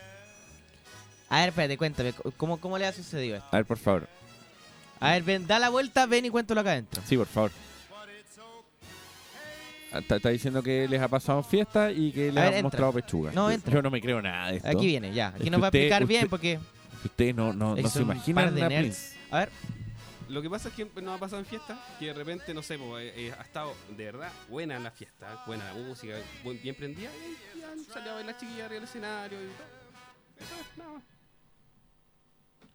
A ver, espérate, cuéntame, ¿cómo, cómo le ha sucedido esto? A ver, por favor. A ver, ven, da la vuelta, ven y cuéntalo acá adentro. Sí, por favor. Ah, Está, está diciendo que les ha pasado en fiesta y que les ver, han entra. mostrado pechugas. No, Yo- entra. Yo no me creo nada de esto. Aquí viene, ya. Aquí nos va a usted- explicar bien porque... Ustedes no, no, Es no se un imaginan par de a nerds. A ver, Lo que pasa es que nos ha pasado en fiestas que de repente, no sé, po, eh, eh, ha estado de verdad buena la fiesta, buena la música, buen- bien prendida, y ya salió a bailar chiquilla arriba del escenario y todo. Eso es, nada más.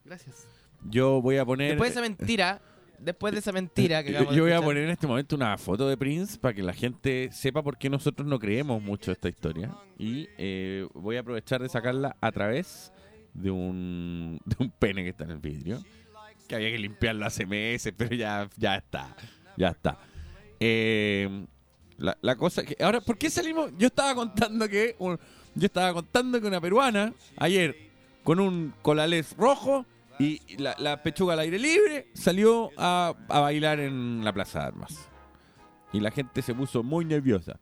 Gracias. Yo voy a poner. después de esa mentira, después de esa mentira que yo, acabamos yo voy a poner en este momento una foto de Prince para que la gente sepa por qué nosotros no creemos mucho esta historia. Y eh, voy a aprovechar de sacarla a través de un, de un pene que está en el vidrio. Que había que limpiarlo hace meses, pero ya, ya está. Ya está. Eh, la, la cosa que. Ahora, ¿por qué salimos? Yo estaba contando que. un- yo estaba contando que una peruana ayer con un colalés rojo y la, la pechuga al aire libre salió a, a bailar en la Plaza de Armas. Y la gente se puso muy nerviosa.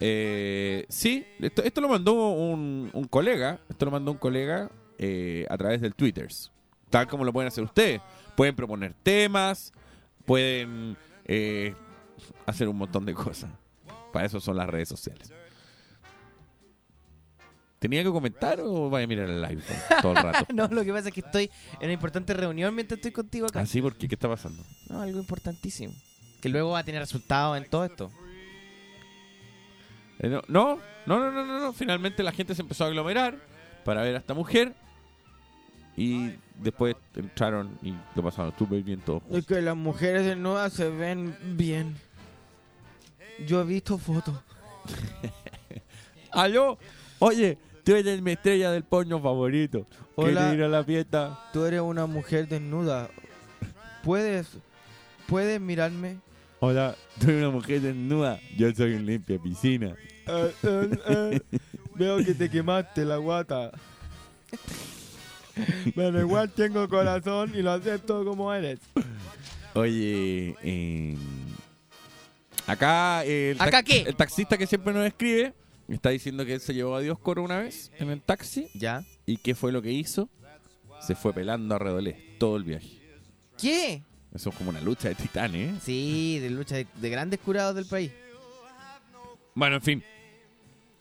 Eh, sí, esto, esto lo mandó un, un colega. Esto lo mandó un colega eh, a través del Twitter. Tal como lo pueden hacer ustedes. Pueden proponer temas, pueden eh, hacer un montón de cosas. Para eso son las redes sociales. ¿Tenía que comentar o vaya a mirar el live todo, el rato? No, lo que pasa es que estoy en una importante reunión mientras estoy contigo acá. ¿Ah, sí? ¿Por qué? ¿Qué está pasando? No, algo importantísimo. Que luego va a tener resultados en todo esto. Eh, no, no, no, no, no, no, no. Finalmente la gente se empezó a aglomerar para ver a esta mujer. Y después entraron y lo pasaron súper bien todo. Es que las mujeres desnudas se ven bien. Yo he visto fotos. ¡Aló! Oye, Tú eres mi estrella del porno favorito. Hola, ir a la fiesta. Tú eres una mujer desnuda. ¿Puedes, puedes mirarme? Hola, soy una mujer desnuda. Yo soy un limpia piscina. Eh, eh, eh. Veo que te quemaste la guata. Pero igual tengo corazón y lo acepto como eres. Oye, em, acá, el, ¿Acá qué? el taxista que siempre nos escribe Está diciendo que él se llevó a Dios Coro una vez en el taxi. Ya. ¿Y qué fue lo que hizo? Se fue pelando a Redolés todo el viaje. ¿Qué? Eso es como una lucha de titanes. ¿eh? Sí, de lucha de, grandes curados del país. Bueno, en fin.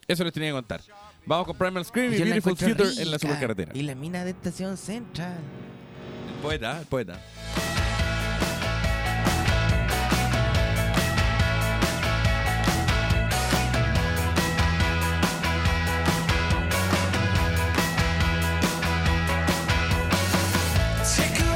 Eso les tenía que contar. Vamos con Primal Scream y, y Beautiful Future en la supercarretera. Y la mina de Estación Central. El poeta, el poeta. Take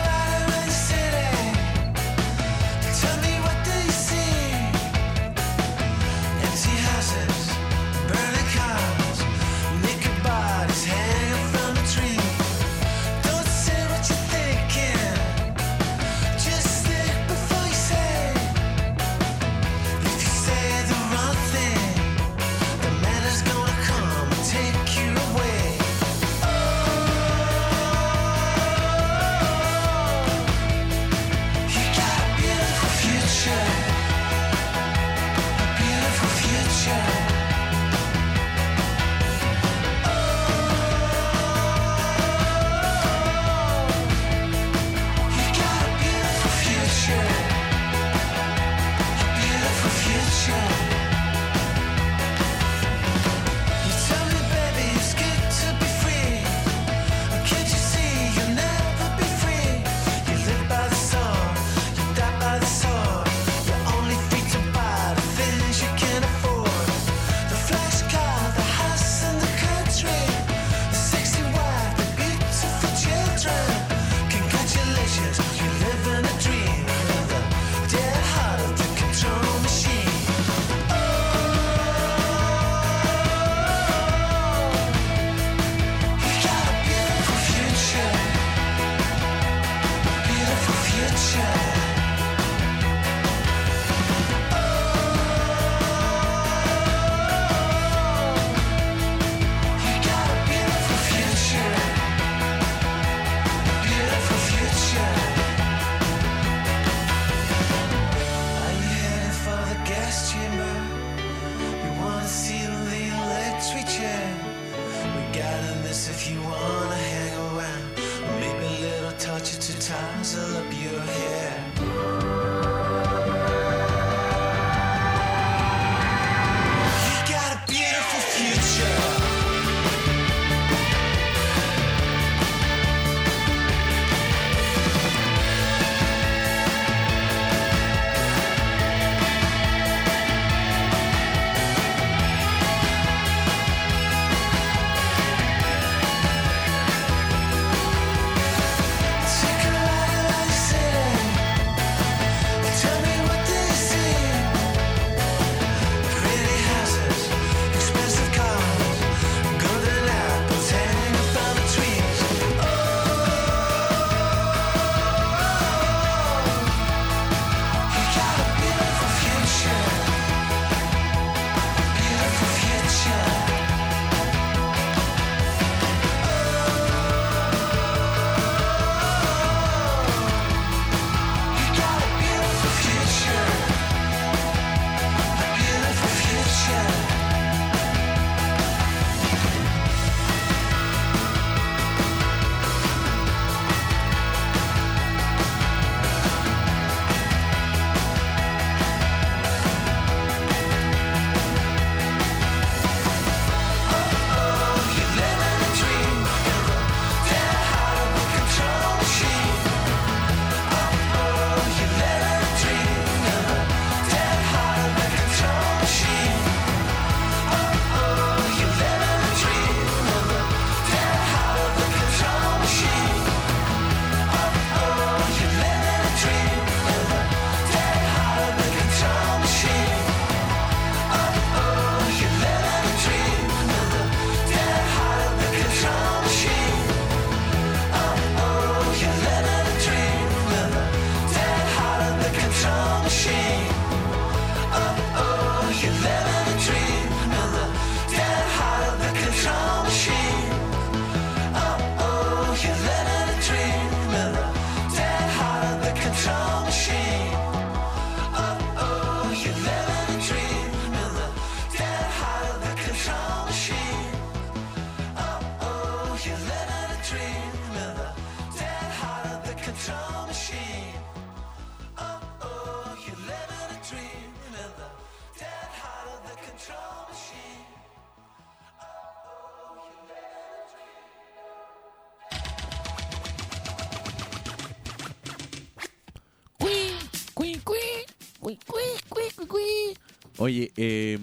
Oye, eh,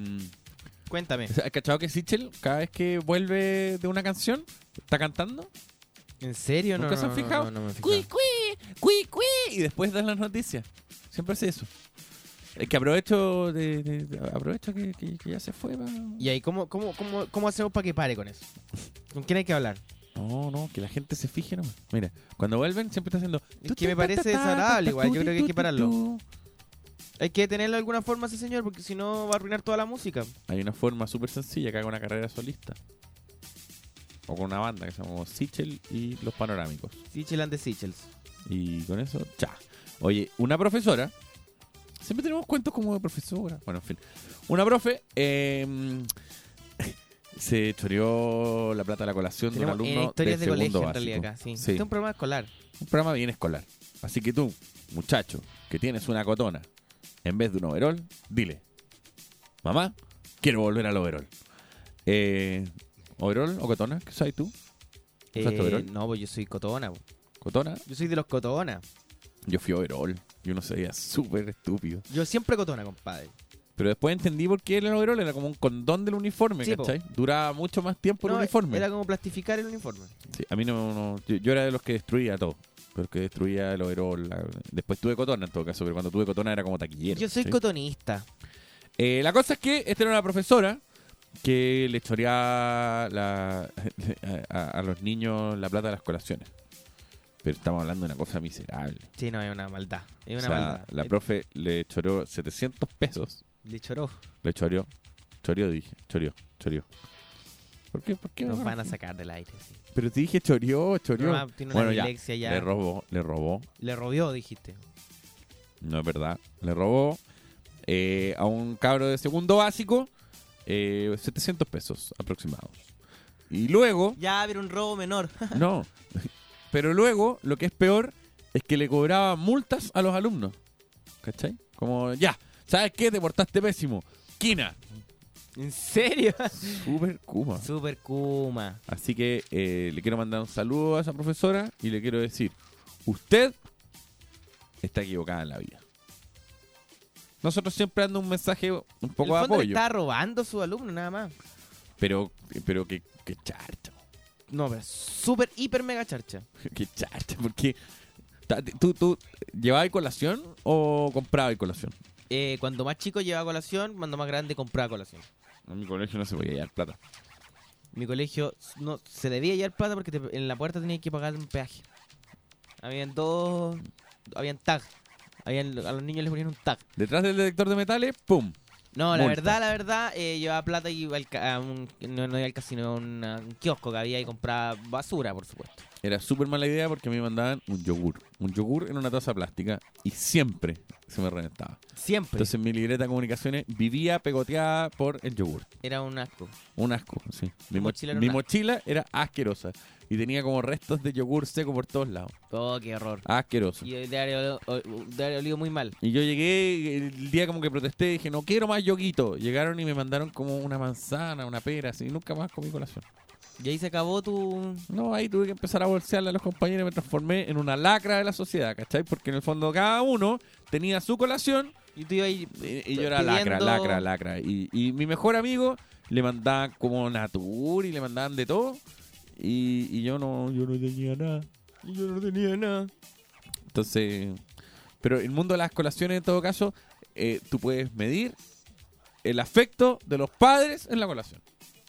Cuéntame. ¿has cachado que Sichel cada vez que vuelve de una canción está cantando? ¿En serio? No, ¿Nunca no, se han no, fijado? No, no me he Cui, cui, cui, cui, y después dan las noticias. Siempre hace eso. Es que aprovecho de, de- de- aprovecho que, que- que ya se fue. pa. ¿Y ahí cómo, cómo, cómo, cómo hacemos para que pare con eso? ¿Con quién hay que hablar? No, no, que la gente se fije nomás. Mira, cuando vuelven siempre está haciendo. Es que me parece desagradable igual, yo creo que hay que pararlo. Hay que detenerlo de alguna forma ese señor porque si no va a arruinar toda la música. Hay una forma súper sencilla que haga una carrera solista. O con una banda que se llama Sichel y Los Panorámicos. Sichel and the Sichels. Y con eso, ya. Oye, una profesora. Siempre tenemos cuentos como de profesora. Bueno, en fin. Una profe eh, se choreó la plata de la colación de un Tenemos alumno eh, historias de, de, segundo colegio en básico. realidad acá. Sí. Sí. Este es un programa escolar. Un programa bien escolar. Así que tú, muchacho, que tienes una cotona, en vez de un overol, dile, mamá, quiero volver al overol. Eh, ¿Overol o cotona? ¿Qué sabes tú? ¿Usaste Eh, no, pues yo soy cotona. po. ¿Cotona? Yo soy de los cotona. Yo fui overol. Y uno se veía súper estúpido. Yo siempre cotona, compadre. Pero después entendí por qué el overol era como un condón del uniforme, Sí, po. ¿cachai? Duraba mucho más tiempo el No, uniforme. Era como plastificar el uniforme. Sí, a mí no, no- yo, yo era de los que destruía todo. De los que destruía el overol. la- después tuve cotona en todo caso, pero cuando tuve cotona era como taquillero. Yo soy ¿sí? cotonista. Eh, la cosa es que esta era una profesora que le choreaba la- a, a los niños la plata de las colaciones. Pero estamos hablando de una cosa miserable. Sí, no, es una maldad. Es O una sea, maldad. la Eh, profe le choró 700 pesos. Le choró. Le choreó. Choreó, dije. Choreó. Choreó. ¿Por qué? ¿Por qué? Nos van a sacar del aire, sí. Pero te dije choreó, choreó. No, tiene una bueno, ya. Le robó, le robó. Le robió, dijiste. No es verdad. Le robó eh, a un cabro de segundo básico eh, 700 pesos aproximados. Y luego, Ya, pero un robo menor. no. Pero luego, lo que es peor es que le cobraba multas a los alumnos. ¿Cachai? Como, ya, ¿sabes qué? Te portaste pésimo. Quina. ¿En serio? Super Kuma. Super Kuma. Así que eh, le quiero mandar un saludo a esa profesora y le quiero decir, usted está equivocada en la vida. Nosotros siempre dando un mensaje un poco de apoyo, estaba robando a su alumno, nada más. pero pero que, que charcha, No, pero súper, hiper, mega charcha. que charcha, porque tú, tú llevabas colación o comprabas colación. Eh, cuando más chico llevaba colación, cuando más grande compraba colación. En mi colegio no se podía llevar plata. Mi colegio no se debía llevar plata porque te- en la puerta tenía que pagar un peaje. Habían dos. Habían tag. Habían, a los niños les ponían un tag. Detrás del detector de metales, ¡pum! No, la Multa. verdad, la verdad, eh, llevaba plata y iba al ca- a un, no, no iba al casino, a un kiosco que había y compraba basura, por supuesto. Era súper mala idea porque a mí me mandaban un yogur. Un yogur en una taza plástica y siempre se me reventaba. Siempre. Entonces mi libreta de comunicaciones vivía pegoteada por el yogur. Era un asco. Un asco, sí. Mi, mo- mochila era mi mochila era asquerosa y tenía como restos de yogur seco por todos lados. Oh, qué horror. Asqueroso. Y de haber, de haber olido muy mal. Y yo llegué el día como que protesté, dije, no quiero más yoguito. Llegaron y me mandaron como una manzana, una pera, así, y nunca más comí colación. Y ahí se acabó tu... No, ahí tuve que empezar a bolsearle a los compañeros y me transformé en una lacra de la sociedad, ¿cachai? Porque en el fondo cada uno tenía su colación Y tú ibas ahí y, y yo era lacra, lacra, lacra. Y, y mi mejor amigo le mandaban como natur y le mandaban de todo. Y, y yo no yo no tenía nada. Y yo no tenía nada. Entonces, pero el mundo de las colaciones en todo caso, eh, tú puedes medir el afecto de los padres en la colación.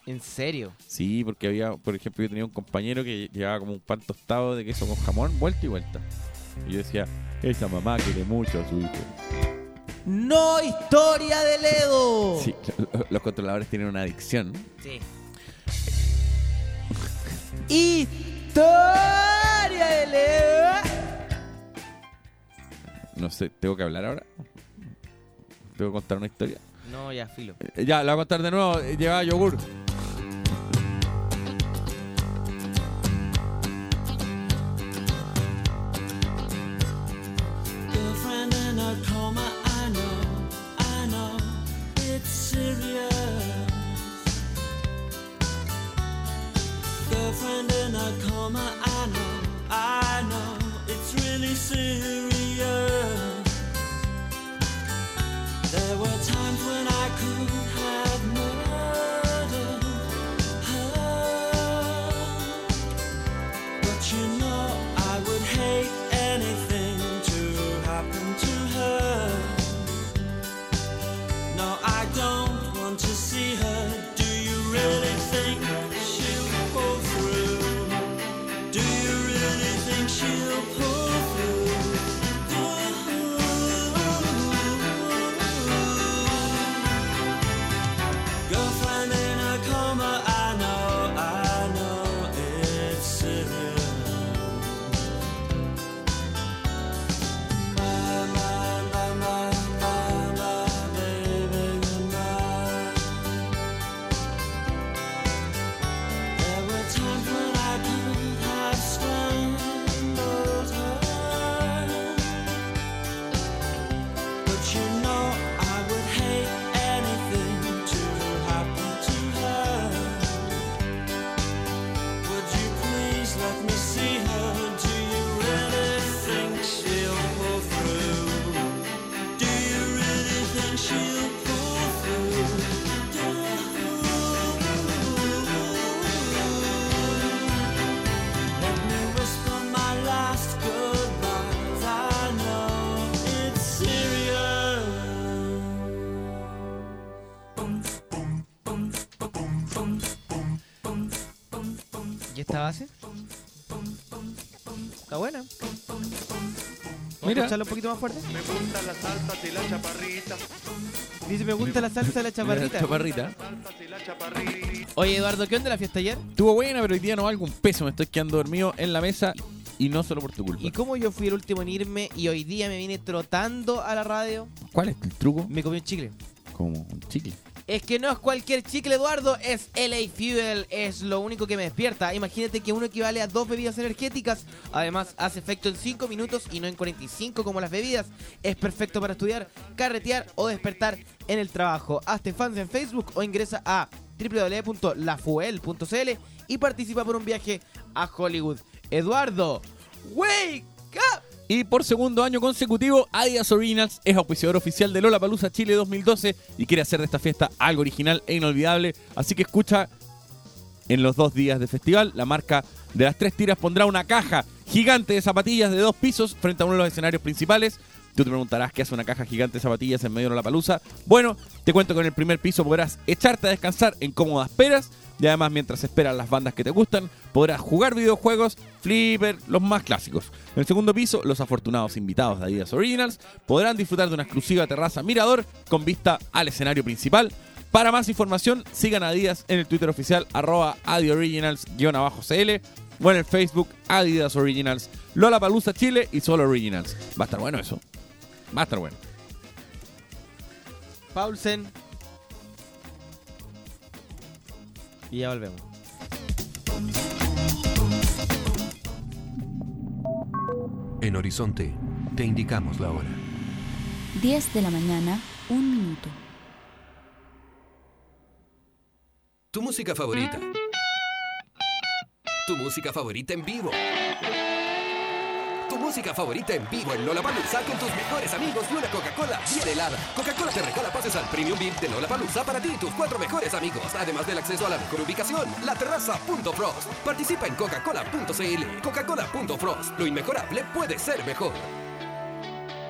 ¿En serio? Sí, porque había, por ejemplo, yo tenía un compañero que llevaba como un pan tostado de queso con jamón, vuelta y vuelta. Y yo decía, esa mamá quiere mucho a su hijo. ¡No historia de Ledo! Sí, los controladores tienen una adicción. Sí. ¡Historia de Ledo! No sé, ¿tengo que hablar ahora? ¿Tengo que contar una historia? No, ya, filo. Eh, Ya, la voy a contar de nuevo. Eh, Llevaba yogur. summer. I base? Está buena. ¿Vamos Mira. a escucharla un poquito más fuerte? Me gusta la salsa y la chaparrita. Dice, me gusta la salsa de la chaparrita. Chaparrita. Oye, Eduardo, ¿qué onda la fiesta ayer? Estuvo buena, pero hoy día no valgo un peso. Me estoy quedando dormido en la mesa y no solo por tu culpa. ¿Y cómo yo fui el último en irme y hoy día me vine trotando a la radio? ¿Cuál es el truco? Me comí un chicle. Como un chicle. Es que no es cualquier chicle, Eduardo, es LA Fuel, es lo único que me despierta. Imagínate que uno equivale a dos bebidas energéticas, además hace efecto en 5 minutos y no en 45 como las bebidas. Es perfecto para estudiar, carretear o despertar en el trabajo. Hazte fans en Facebook o ingresa a www.lafuel.cl y participa por un viaje a Hollywood. Eduardo, wake up! Y por segundo año consecutivo, Adidas Originals es auspiciador oficial de Lola Palusa Chile 2012 y quiere hacer de esta fiesta algo original e inolvidable. Así que escucha en los dos días de festival. La marca de las tres tiras pondrá una caja gigante de zapatillas de dos pisos frente a uno de los escenarios principales. Tú te preguntarás qué hace una caja gigante de zapatillas en medio de la palusa. Bueno, te cuento que en el primer piso podrás echarte a descansar en cómodas peras. Y además, mientras esperas las bandas que te gustan, podrás jugar videojuegos, flipper, los más clásicos. En el segundo piso, los afortunados invitados de Adidas Originals podrán disfrutar de una exclusiva terraza mirador con vista al escenario principal. Para más información, sigan a Adidas en el Twitter oficial arroba adioriginals-cl o en el Facebook Adidas Originals, Lola Palusa Chile y Solo Originals. Va a estar bueno eso. Va a estar bueno. Paulsen. Y ya volvemos. En Horizonte, te indicamos la hora. 10 de la mañana, un minuto. Tu música favorita. Tu música favorita en vivo. Tu música favorita en vivo en Lollapalooza con tus mejores amigos y una Coca-Cola bien helada. Coca-Cola te regala pases al Premium VIP de Lollapalooza para ti y tus cuatro mejores amigos, además del acceso a la mejor ubicación, la terraza.frost. Participa en coca-cola.cl. Coca-Cola.frost. Lo inmejorable puede ser mejor.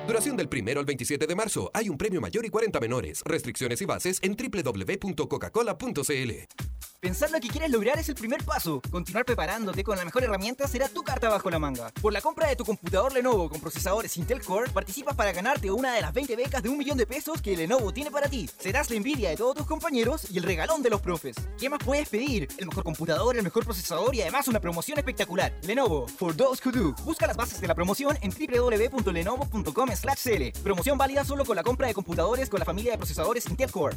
Duración del primero al 27 de marzo. Hay un premio mayor y 40 menores. Restricciones y bases en www.coca-cola.cl. Pensar lo que quieres lograr es el primer paso. Continuar preparándote con la mejor herramienta será tu carta bajo la manga. Por la compra de tu computador Lenovo con procesadores Intel Core, participas para ganarte una de las 20 becas de un millón de pesos que Lenovo tiene para ti. Serás la envidia de todos tus compañeros y el regalón de los profes. ¿Qué más puedes pedir? El mejor computador, el mejor procesador y además una promoción espectacular. Lenovo, for those who do. Busca las bases de la promoción en www.lenovo.com/cl. Promoción válida solo con la compra de computadores con la familia de procesadores Intel Core.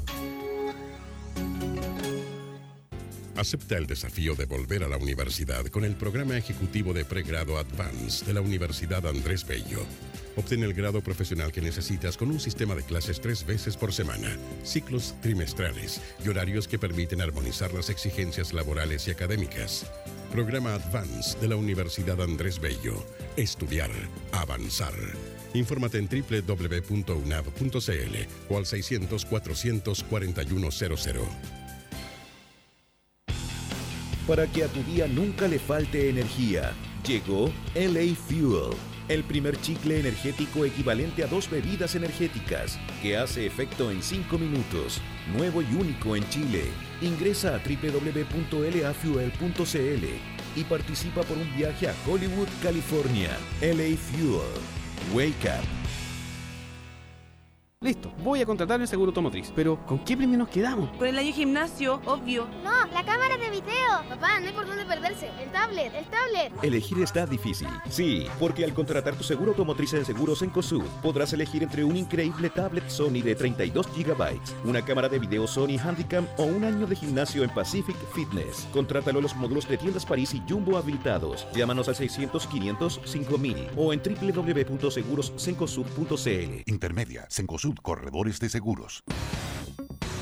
Acepta el desafío de volver a la universidad con el programa ejecutivo de pregrado Advance de la Universidad Andrés Bello. Obtén el grado profesional que necesitas con un sistema de clases tres veces por semana, ciclos trimestrales y horarios que permiten armonizar las exigencias laborales y académicas. Programa Advance de la Universidad Andrés Bello. Estudiar, avanzar. Infórmate en www.unab.cl o al 600 400 4100. Para que a tu día nunca le falte energía, llegó LA Fuel, el primer chicle energético equivalente a dos bebidas energéticas, que hace efecto en 5 minutos, nuevo y único en Chile. Ingresa a www.lafuel.cl y participa por un viaje a Hollywood, California. LA Fuel. Wake up. Listo, voy a contratar el seguro automotriz. Pero, ¿con qué premio nos quedamos? Con el año gimnasio, obvio. No, la cámara de video. Papá, no hay por dónde perderse. El tablet, el tablet. Elegir está difícil. Sí, porque al contratar tu seguro automotriz en Seguros Encosud, podrás elegir entre un increíble tablet Sony de 32 GB, una cámara de video Sony Handycam o un año de gimnasio en Pacific Fitness. Contrátalo en los módulos de tiendas París y Jumbo habilitados. Llámanos al 600 500 5000 o en www.segurosencosud.cl. Intermedia, Sencosud Corredores de Seguros.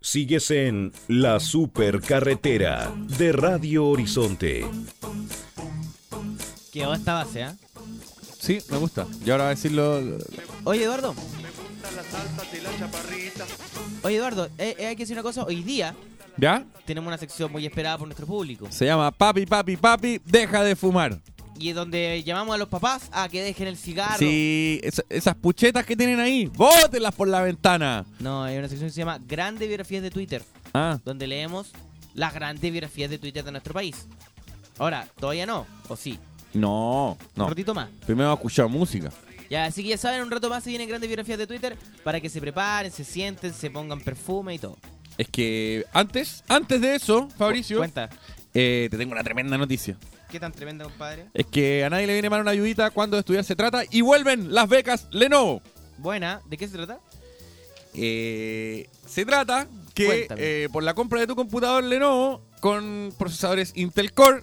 Sigues en La Supercarretera de Radio Horizonte. Quedó esta base, ¿ah? Sí, me gusta. Y ahora va a decirlo. Oye, Eduardo. La salsa de la chaparrita. Oye, Eduardo, eh, eh, hay que decir una cosa. Hoy día ¿Ya? tenemos una sección muy esperada por nuestro público. Se llama Papi, Papi, Papi, deja de fumar. Y donde llamamos a los papás a que dejen el cigarro. Sí, esa- esas puchetas que tienen ahí, bótenlas por la ventana. No, hay una sección que se llama Grandes Biografías de Twitter. Ah, Donde leemos las grandes biografías de Twitter de nuestro país. Ahora, todavía no, o sí. no, no. Un ratito más. Primero va a escuchar música. Ya, así que ya saben, un rato más se vienen grandes biografías de Twitter para que se preparen, se sienten, se pongan perfume y todo. Es que antes, antes de eso, Fabricio, Cuenta. eh, te tengo una tremenda noticia. ¿Qué tan tremenda, compadre? Es que a nadie le viene mal una ayudita cuando de estudiar se trata y vuelven las becas Lenovo. Buena, ¿de qué se trata? Eh, se trata que eh, por la compra de tu computador Lenovo con procesadores Intel Core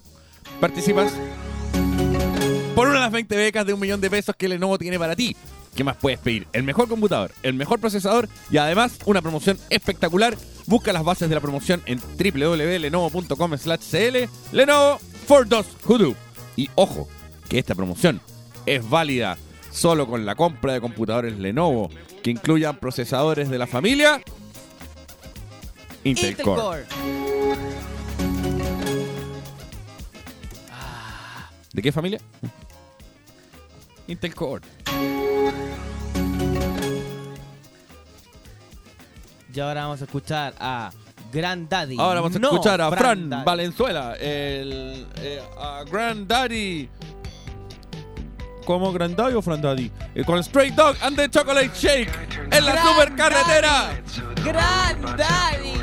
participas por una de las 20 becas de un millón de pesos que Lenovo tiene para ti. ¿Qué más puedes pedir? El mejor computador, el mejor procesador y además una promoción espectacular. Busca las bases de la promoción en www.lenovo.com cl Lenovo for those who do. Y ojo, que esta promoción es válida solo con la compra de computadores Lenovo que incluyan procesadores de la familia Intel, Intel Core. Core. ¿De qué familia? Intel Core. Y ahora vamos a escuchar a Granddaddy. Ahora vamos a No, escuchar a Fran. Valenzuela, el, eh, a Granddaddy. ¿Cómo Granddaddy o Fran Daddy? Eh, con Straight Dog and the Chocolate Shake en la supercarretera. Granddaddy.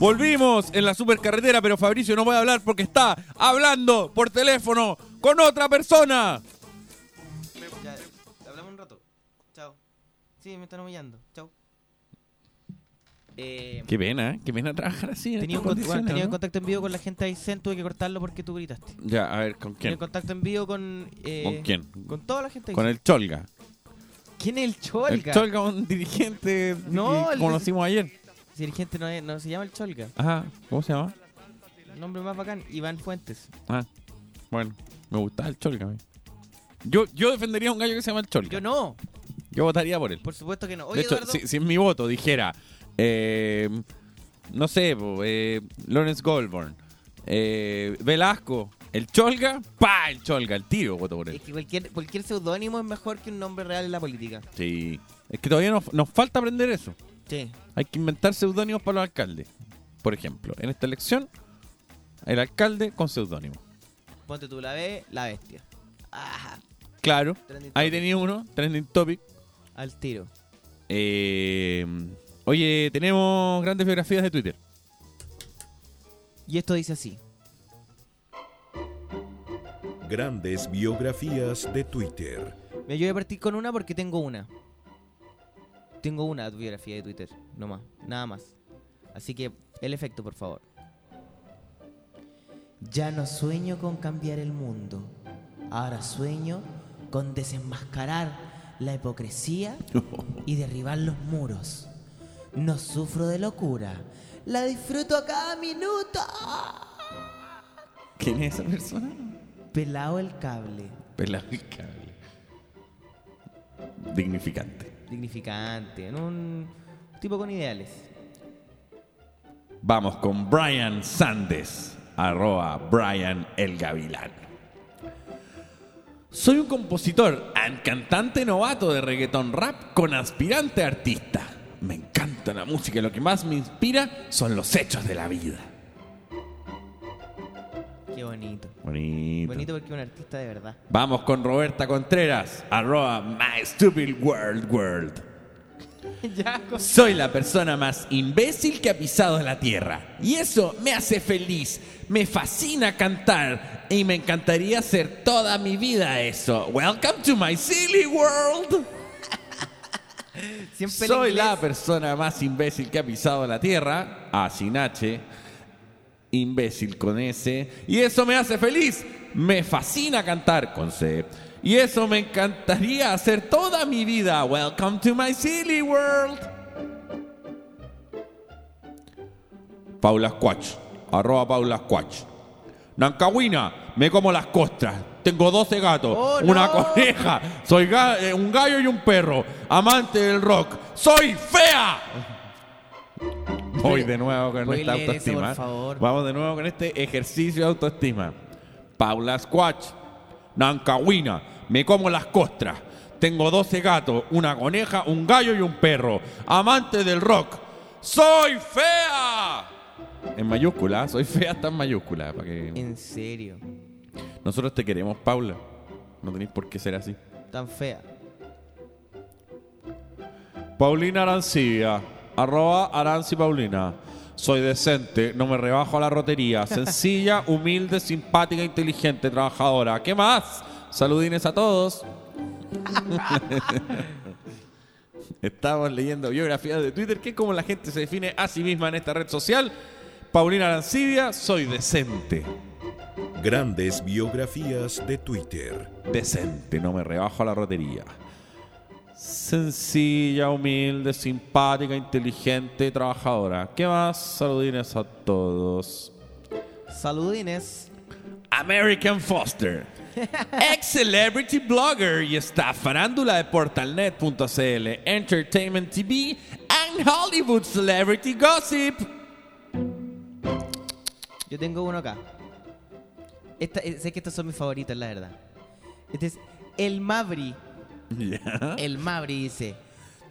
Volvimos en la supercarretera, pero Fabricio no puede hablar porque está hablando por teléfono con otra persona. Ya, hablamos un rato. Chao. Sí, me están humillando. Chao. Eh, Qué pena, ¿eh? qué pena trabajar así. en tenía un, condiciones, tenía contacto en vivo con la gente de Aysén, tuve que cortarlo porque tú gritaste. Ya, a ver, ¿con Tenía quién? un contacto en vivo con... eh, ¿Con quién? Con toda la gente de Con el Cholga. ¿Quién es el Cholga? El Cholga, un dirigente No, que el- conocimos ayer. Si dirigente no, es- no se llama el Cholga. Ajá, ¿cómo se llama? El nombre más bacán, Iván Fuentes. Ah, bueno, me gustaba el Cholga. a mí. Yo, yo defendería a un gallo que se llama el Cholga. Yo no, Yo votaría por él. por supuesto que no. de Oye, hecho, Eduardo, si, si en mi voto dijera, eh, no sé, po, eh, Lawrence Goldborn, eh, Velasco, el Cholga, pa, el Cholga, el tiro, voto por él. es que cualquier, cualquier seudónimo es mejor que un nombre real en la política. Sí. Es que todavía nos, nos falta aprender eso. Sí. Hay que inventar seudónimos para los alcaldes. Por ejemplo, en esta elección, el alcalde con seudónimo. Ponte tú la B, la bestia. Ajá, Claro, Trending ahí tenía uno, trending topic. al tiro. Eh, oye, tenemos grandes biografías de Twitter. Y esto dice así. Grandes biografías de Twitter. Me voy a partir con una porque tengo una. Tengo una biografía de Twitter, no más, nada más. Así que el efecto, por favor. Ya no sueño con cambiar el mundo. Ahora sueño con desenmascarar la hipocresía y derribar los muros. No sufro de locura. La disfruto a cada minuto. ¿Quién es esa persona? Pelado el cable. Pelado el cable. Dignificante. Dignificante. Un tipo con ideales. Vamos con Brian Sandes, arroba Brian el Gavilán. Soy un compositor and cantante novato de reggaeton rap con aspirante artista. Me encanta la música y lo que más me inspira son los hechos de la vida. Bonito. Bonito. Bonito porque es un artista de verdad. Vamos con Roberta Contreras, arroba My Stupid World World. Soy la persona más imbécil que ha pisado la tierra. Y eso me hace feliz. Me fascina cantar. Y me encantaría hacer toda mi vida eso. Welcome to my silly world. Siempre Soy la persona más imbécil que ha pisado la tierra. A sin H. Imbécil con S. Y eso me hace feliz. Me fascina cantar con C. Y eso me encantaría hacer toda mi vida. Welcome to my silly world. Paula Squatch. Arroba Paula Squatch. Nancahuina, me como las costras. Tengo 12 gatos, Oh, una no. coneja. Soy ga- eh, un gallo y un perro. Amante del rock. ¡Soy fea! Voy de nuevo con esta eso, autoestima. por favor. Vamos de nuevo con este ejercicio de autoestima. Paula Squatch. Nancahuina, me como las costras. Tengo 12 gatos, una coneja, un gallo y un perro. Amante del rock. ¡Soy fea! En mayúscula, soy fea está en mayúscula. Para que... En serio. Nosotros te queremos, Paula. No tenéis por qué ser así. Tan fea. Paulina Arancibia. Arroba Aranci Paulina. Soy decente, no me rebajo a la rotería. Sencilla, humilde, simpática, inteligente, trabajadora. ¿Qué más? Saludines a todos. Estamos leyendo biografías de Twitter, que es como la gente se define a sí misma en esta red social. Paulina Arancibia, soy decente. Grandes biografías de Twitter. Decente, no me rebajo a la rotería. Sencilla, humilde, simpática, inteligente, trabajadora. ¿Qué más? Saludines a todos. Saludines. American Foster. Ex celebrity blogger y está farándula de portalnet.cl, Entertainment TV and Hollywood Celebrity Gossip. Yo tengo uno acá. Esta, eh, sé que estas son mis favoritas, la verdad. Este es el Mabri. El Mabri dice,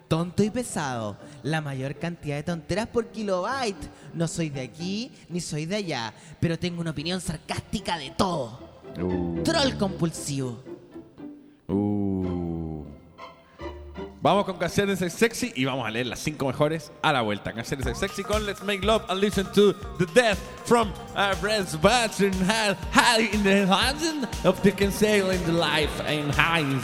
tonto y pesado, la mayor cantidad de tonteras por kilobyte. No soy de aquí ni soy de allá, pero tengo una opinión sarcástica de todo. Uh. Troll compulsivo. Uh. Vamos con canciones sexy y vamos a leer las cinco mejores a la vuelta. Canciones sexy con Let's Make Love and Listen to the Death from a friends Bats and High in the Hands of the Cancel in the Life and High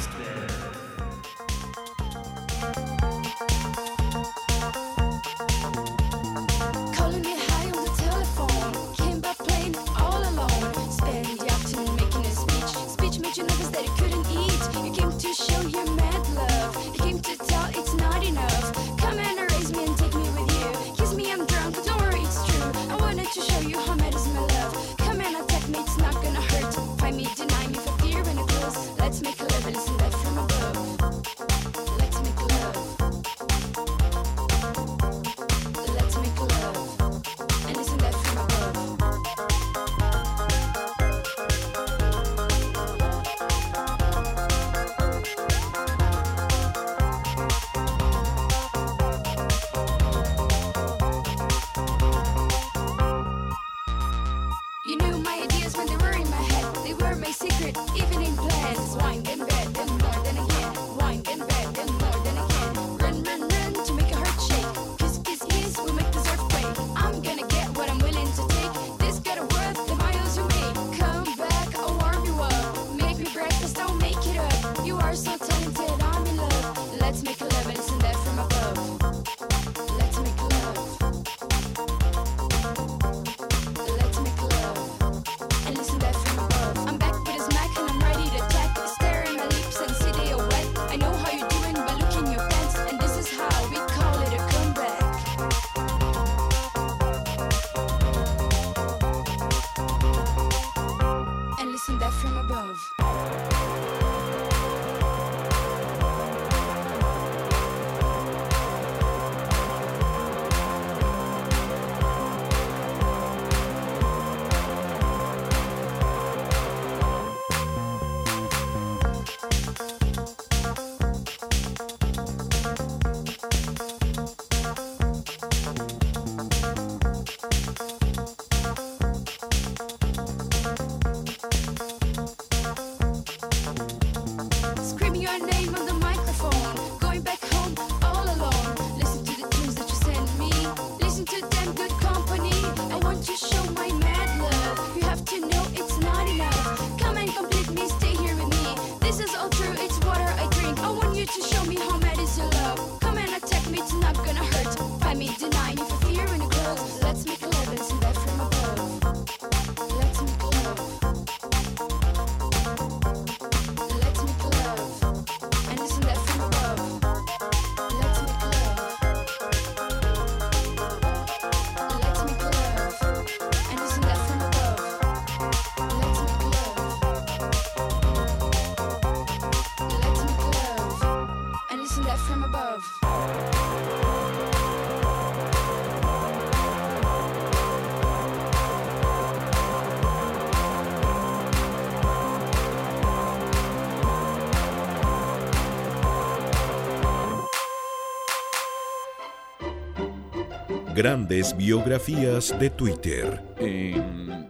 Grandes biografías de Twitter. Eh,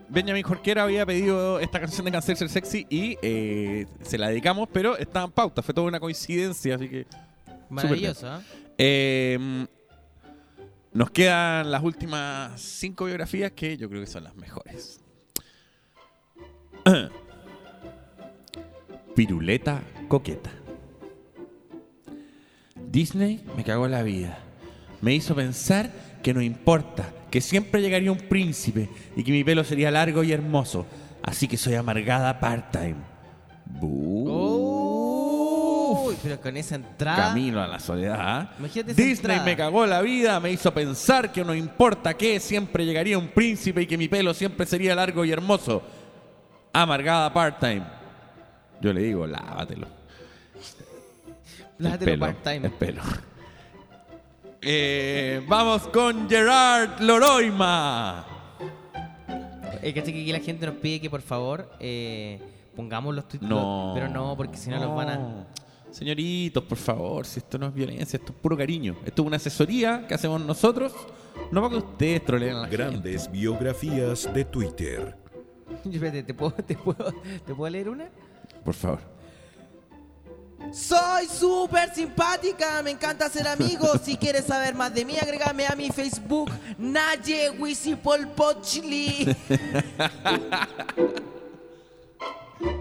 Benjamin Jorquera había pedido esta canción de Cancer Ser Sexy y eh, se la dedicamos, pero estaba en pauta. Fue toda una coincidencia, así que. Maravilloso. Eh, nos quedan las últimas cinco biografías que yo creo que son las mejores. Piruleta coqueta. Disney me cagó la vida. Me hizo pensar que no importa, que siempre llegaría un príncipe y que mi pelo sería largo y hermoso. Así que soy amargada part-time. Uy pero con esa entrada. Camino a la soledad. ¿ah? Imagínate Disney me cagó la vida, me hizo pensar que no importa qué, siempre llegaría un príncipe y que mi pelo siempre sería largo y hermoso. Amargada part-time. Yo le digo, lávatelo. Lávatelo part-time. El pelo. Eh, vamos con Gerard Loroima. Es que aquí la gente nos pide que por favor eh, pongamos los tweets, no, pero no, porque si no, los van a. Señoritos, por favor, si esto no es violencia, esto es puro cariño. Esto es una asesoría que hacemos nosotros, no para que ustedes troleen a la Grandes gente. biografías de Twitter. Espérate, ¿te puedo, te, puedo, ¿te puedo leer una? Por favor. Soy súper simpática, me encanta ser amigo. Si quieres saber más de mí, agrégame a mi Facebook, Naye Polpochli.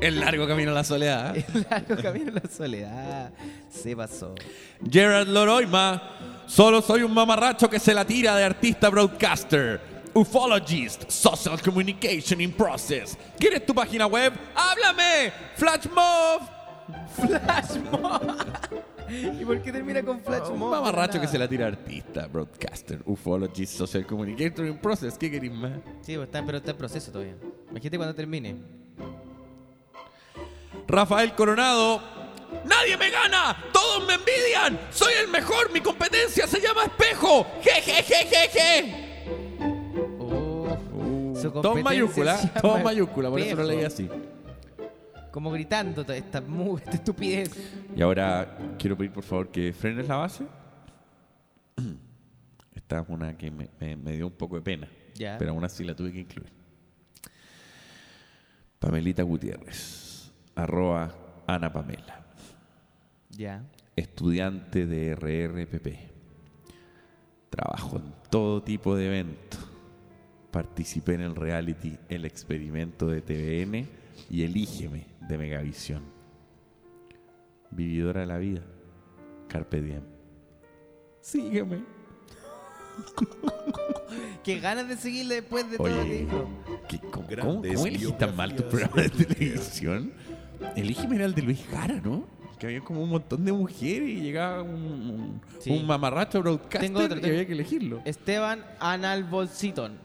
El largo camino a la soledad. El largo camino a la soledad. Se pasó. Gerard Loroima, solo soy un mamarracho que se la tira de artista broadcaster. Ufologist, Social Communication in Process. ¿Quieres tu página web? ¡Háblame! ¡Flashmob! Flashmob. ¿Y por qué termina con Flashmob? Un mamarracho que se la tira artista, broadcaster, ufologist, social communicator in process. ¿Qué querés más? Sí, pues está, pero está en proceso todavía. Imagínate cuando termine. Rafael Coronado. ¡Nadie me gana! ¡Todos me envidian! ¡Soy el mejor! ¡Mi competencia se llama espejo! ¡Jejejejeje! Su Todo en competencia mayúscula, todo mayúscula, por eso lo leí así. Como gritando toda esta, mu- esta estupidez. Y ahora quiero pedir por favor que frenes la base. Esta es una que me, me- me dio un poco de pena, Ya. pero aún así la tuve que incluir. Pamelita Gutiérrez, arroba Ana Pamela, Ya. estudiante de RRPP. Trabajo en todo tipo de eventos. Participé en el reality El Experimento de TVN y Elígeme de Megavisión. Vividora de la vida. Carpe diem. Sígueme. Qué ganas de seguirle después de todo Oye. ¿qué- ¿cómo, cómo, cómo elegís tan mal tu programa de televisión? Elígeme era el de Luis Jara, ¿no? Que había como un montón de mujeres y llegaba un, un, Sí. un mamarracho broadcaster Tengo otro, y tengo- había que elegirlo. Esteban Analbolsiton.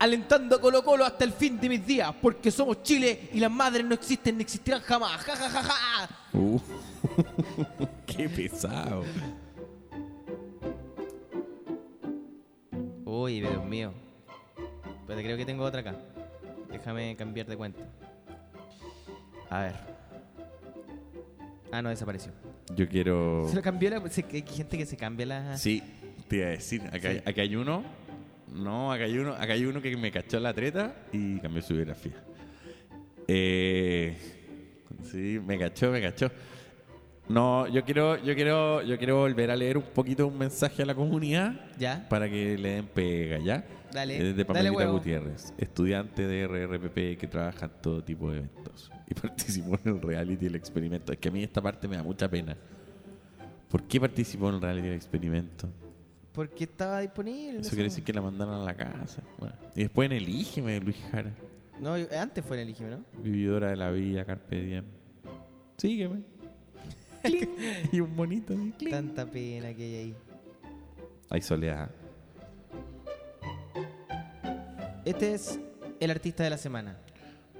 Alentando a Colo Colo hasta el fin de mis días, porque somos Chile y las madres no existen ni existirán jamás. Ja, ja, ja, ja. Uh, qué pesado. Uy, Dios mío. Pero creo que tengo otra acá. Déjame cambiar de cuenta. A ver. Ah, no, desapareció. Yo quiero. Se lo cambió la. Hay gente que se cambia la. Sí, te iba a decir. Acá, hay- acá hay uno. No, acá hay uno. Acá hay uno que me cachó la treta y cambió su biografía. Eh, sí, me cachó, me cachó. No, yo quiero, yo quiero, yo quiero volver a leer un poquito un mensaje a la comunidad. Ya. Para que le den pega, ¿ya? Dale, Es de dale Pamelita. Gutiérrez, estudiante de RRPP que trabaja en todo tipo de eventos. Y participó en el reality del experimento. Es que a mí esta parte me da mucha pena. ¿Por qué participó en el reality del experimento? Porque estaba disponible. Eso quiere decir que la mandaron a la casa. Bueno, Y después en Elígeme Luis Jara. No, antes fue en el IGM, ¿no? Vividora de la vida, Carpe Diem. Sígueme. Cling. y un bonito. cling. Tanta pena que hay ahí. Hay soledad. Este es el artista de la semana.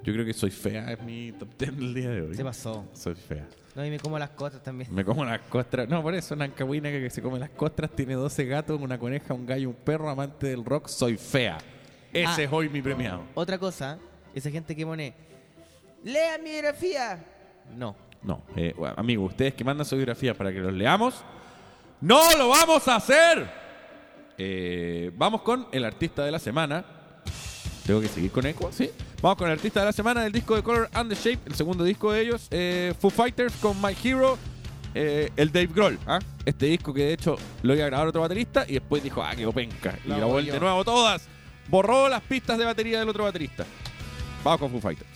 Yo creo que Soy Fea es mi top 10 del día de hoy. Se pasó. Soy Fea. No, y me como las cosas también. Me como las costras. No, por eso, una ancahuina que se come las costras tiene 12 gatos, una coneja, un gallo, un perro, amante del rock. Soy fea. Ese Ah. es hoy mi premiado. Otra cosa, esa gente que pone. ¡Lea mi biografía! No. No, eh, bueno, amigos, ustedes que mandan su biografía para que los leamos, ¡no lo vamos a hacer! Eh, vamos con el artista de la semana. Tengo que seguir con eco, ¿sí? Vamos con el artista de la semana del disco de Color and the Shape, el segundo disco de ellos, eh, Foo Fighters con My Hero, eh, el Dave Grohl. ¿ah? Este disco que de hecho lo iba a grabar otro baterista y después dijo, ah, quedó penca. Y grabó de nuevo todas. Borró las pistas de batería del otro baterista. Vamos con Foo Fighters.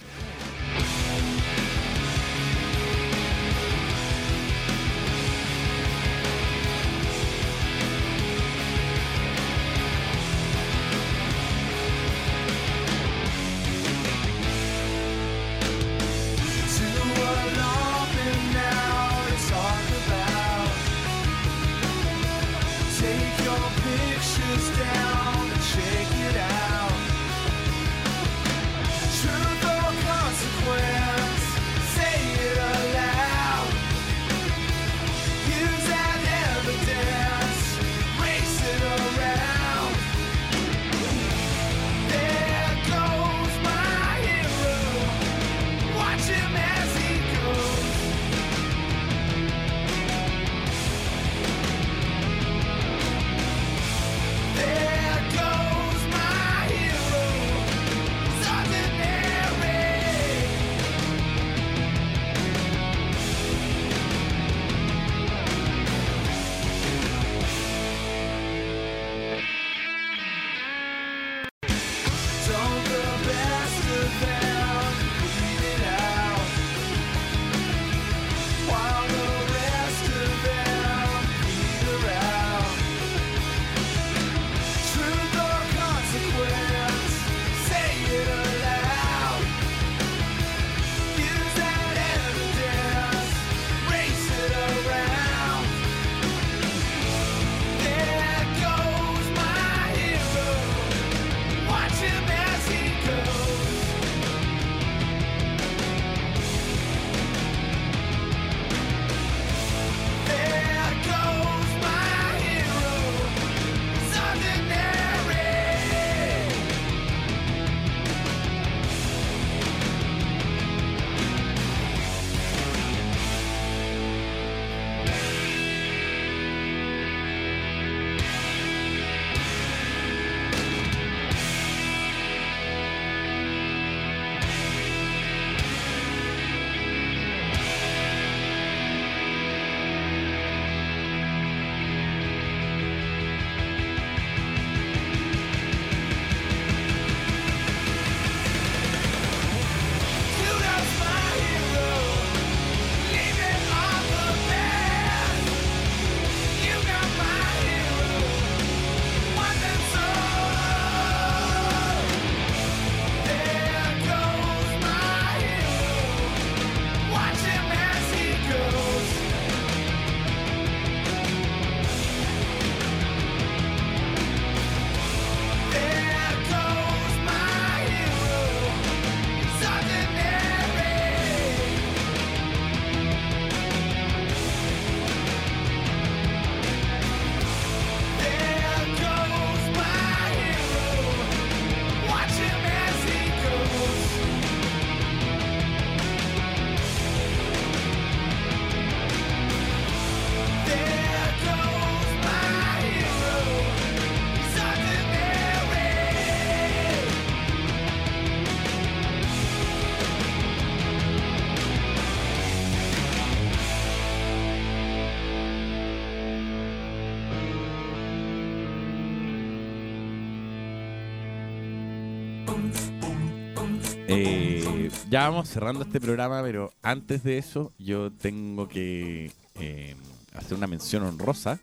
Eh, ya vamos cerrando este programa, pero antes de eso yo tengo que eh, hacer una mención honrosa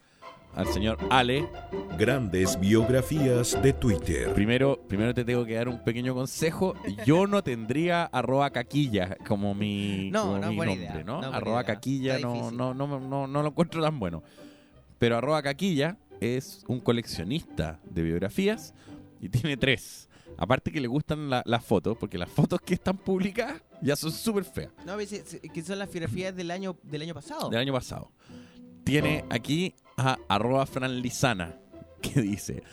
al señor Ale. Grandes biografías de Twitter. Primero, primero te tengo que dar un pequeño consejo. Yo no tendría arroba caquilla como mi, No, como no mi nombre, idea, ¿no? no arroba idea. caquilla no, no, no, no lo encuentro tan bueno. Pero arroba caquilla es un coleccionista de biografías y tiene tres. Aparte que le gustan la- las fotos, porque las fotos que están publicadas ya son súper feas. No, que son las biografías del año, del año pasado. del año pasado. Tiene aquí a arroba franlizana que dice,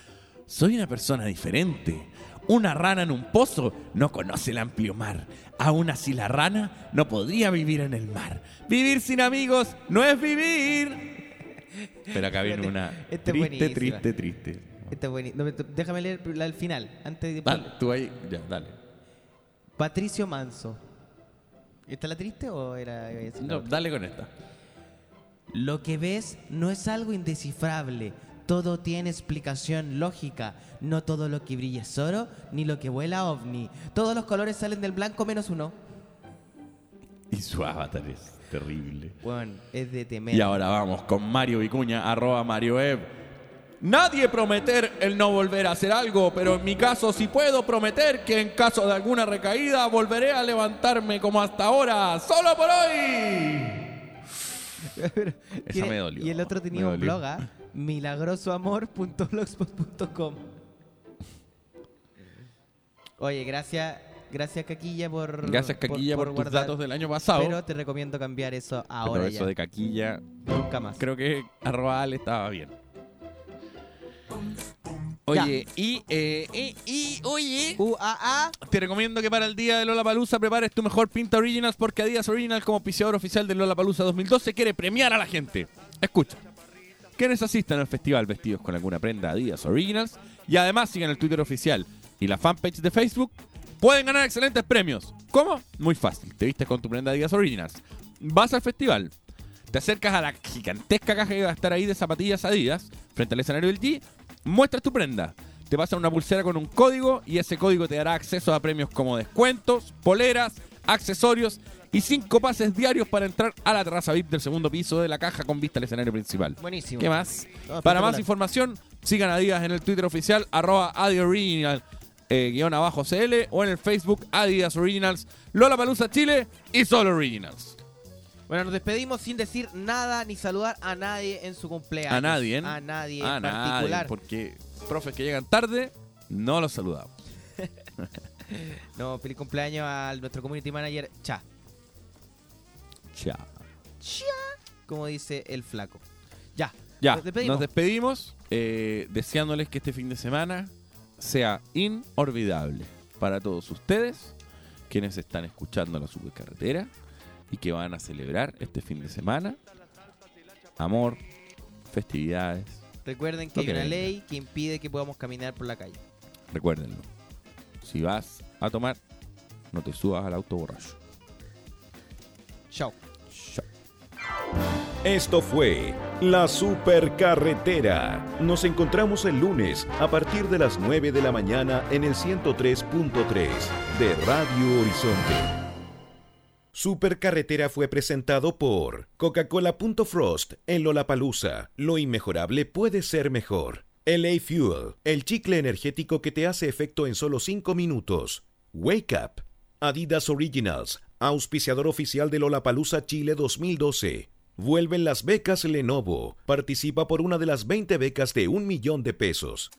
soy una persona diferente. Una rana en un pozo no conoce el amplio mar. Aún así la rana no podría vivir en el mar. Vivir sin amigos no es vivir. Pero acá viene una Esta es triste, triste, triste. Esta es buenísima. No, me- déjame leer la del final. Antes de Dale, tú ahí, ya, dale. Patricio Manso. ¿Esta es la triste o era.? No, dale con esta. Lo que ves no es algo indescifrable. Todo tiene explicación lógica. No todo lo que brilla es oro, ni lo que vuela ovni. Todos los colores salen del blanco menos uno. Y su avatar es terrible. Bueno, es de temer. Y ahora vamos con Mario Vicuña, arroba Mario Ev. Nadie prometer el no volver a hacer algo, pero en mi caso sí puedo prometer que en caso de alguna recaída volveré a levantarme como hasta ahora, solo por hoy. Esa me dolió. Y el otro tenía un blog, ¿ah? milagrosoamor.blogspot.com. Oye, gracias, gracias Caquilla por. Gracias, Caquilla, por tus datos del año pasado. Pero te recomiendo cambiar eso ahora Pero ya. eso de caquilla, Nunca más. creo que arroba estaba bien. Oye, y, eh, y, y, oye, UAA. te recomiendo que para el día de Lola Palusa prepares tu mejor pinta Originals porque Adidas Original como auspiciador oficial de Lola Palusa 2012 quiere premiar a la gente. Escucha. Quienes asistan al festival vestidos con alguna prenda Adidas Originals y además sigan el Twitter oficial y la fanpage de Facebook pueden ganar excelentes premios. ¿Cómo? Muy fácil. Te vistes con tu prenda Adidas Originals. Vas al festival. Te acercas a la gigantesca caja que va a estar ahí de zapatillas Adidas frente al escenario del G. Muestras tu prenda. Te pasan una pulsera con un código y ese código te dará acceso a premios como descuentos, poleras, accesorios y cinco pases diarios para entrar a la terraza VIP del segundo piso de la caja con vista al escenario principal. Buenísimo. ¿Qué más? Para más información, sigan a Adidas en el Twitter oficial, arroba Adidas Original, eh, guion abajo CL, o en el Facebook Adidas Originals, Lola Palusa Chile y Solo Originals. Bueno, nos despedimos sin decir nada ni saludar a nadie en su cumpleaños. A nadie, ¿eh? A nadie A en nadie, particular. porque profes que llegan tarde, no los saludamos. No, feliz cumpleaños a nuestro community manager Cha. Chao. Cha. Como dice el flaco. Ya. Ya, Nos despedimos. nos despedimos eh, deseándoles que este fin de semana sea inolvidable para todos ustedes, quienes están escuchando la supercarretera y que van a celebrar este fin de semana. Amor, festividades, Recuerden que hay que una venga. ley que impide que podamos caminar por la calle. recuérdenlo. Si vas a tomar, no te subas al auto borracho. Chao. Chao. Esto fue La Supercarretera. Nos encontramos el lunes a partir de las 9 de la mañana en el 103.3 de Radio Horizonte. Supercarretera fue presentado por Coca-Cola.Frost en Lollapalooza. Lo inmejorable puede ser mejor. LA Fuel, el chicle energético que te hace efecto en solo 5 minutos. Wake Up. Adidas Originals, auspiciador oficial de Lollapalooza Chile 2012. Vuelven las becas Lenovo. Participa por una de las 20 becas de un millón de pesos.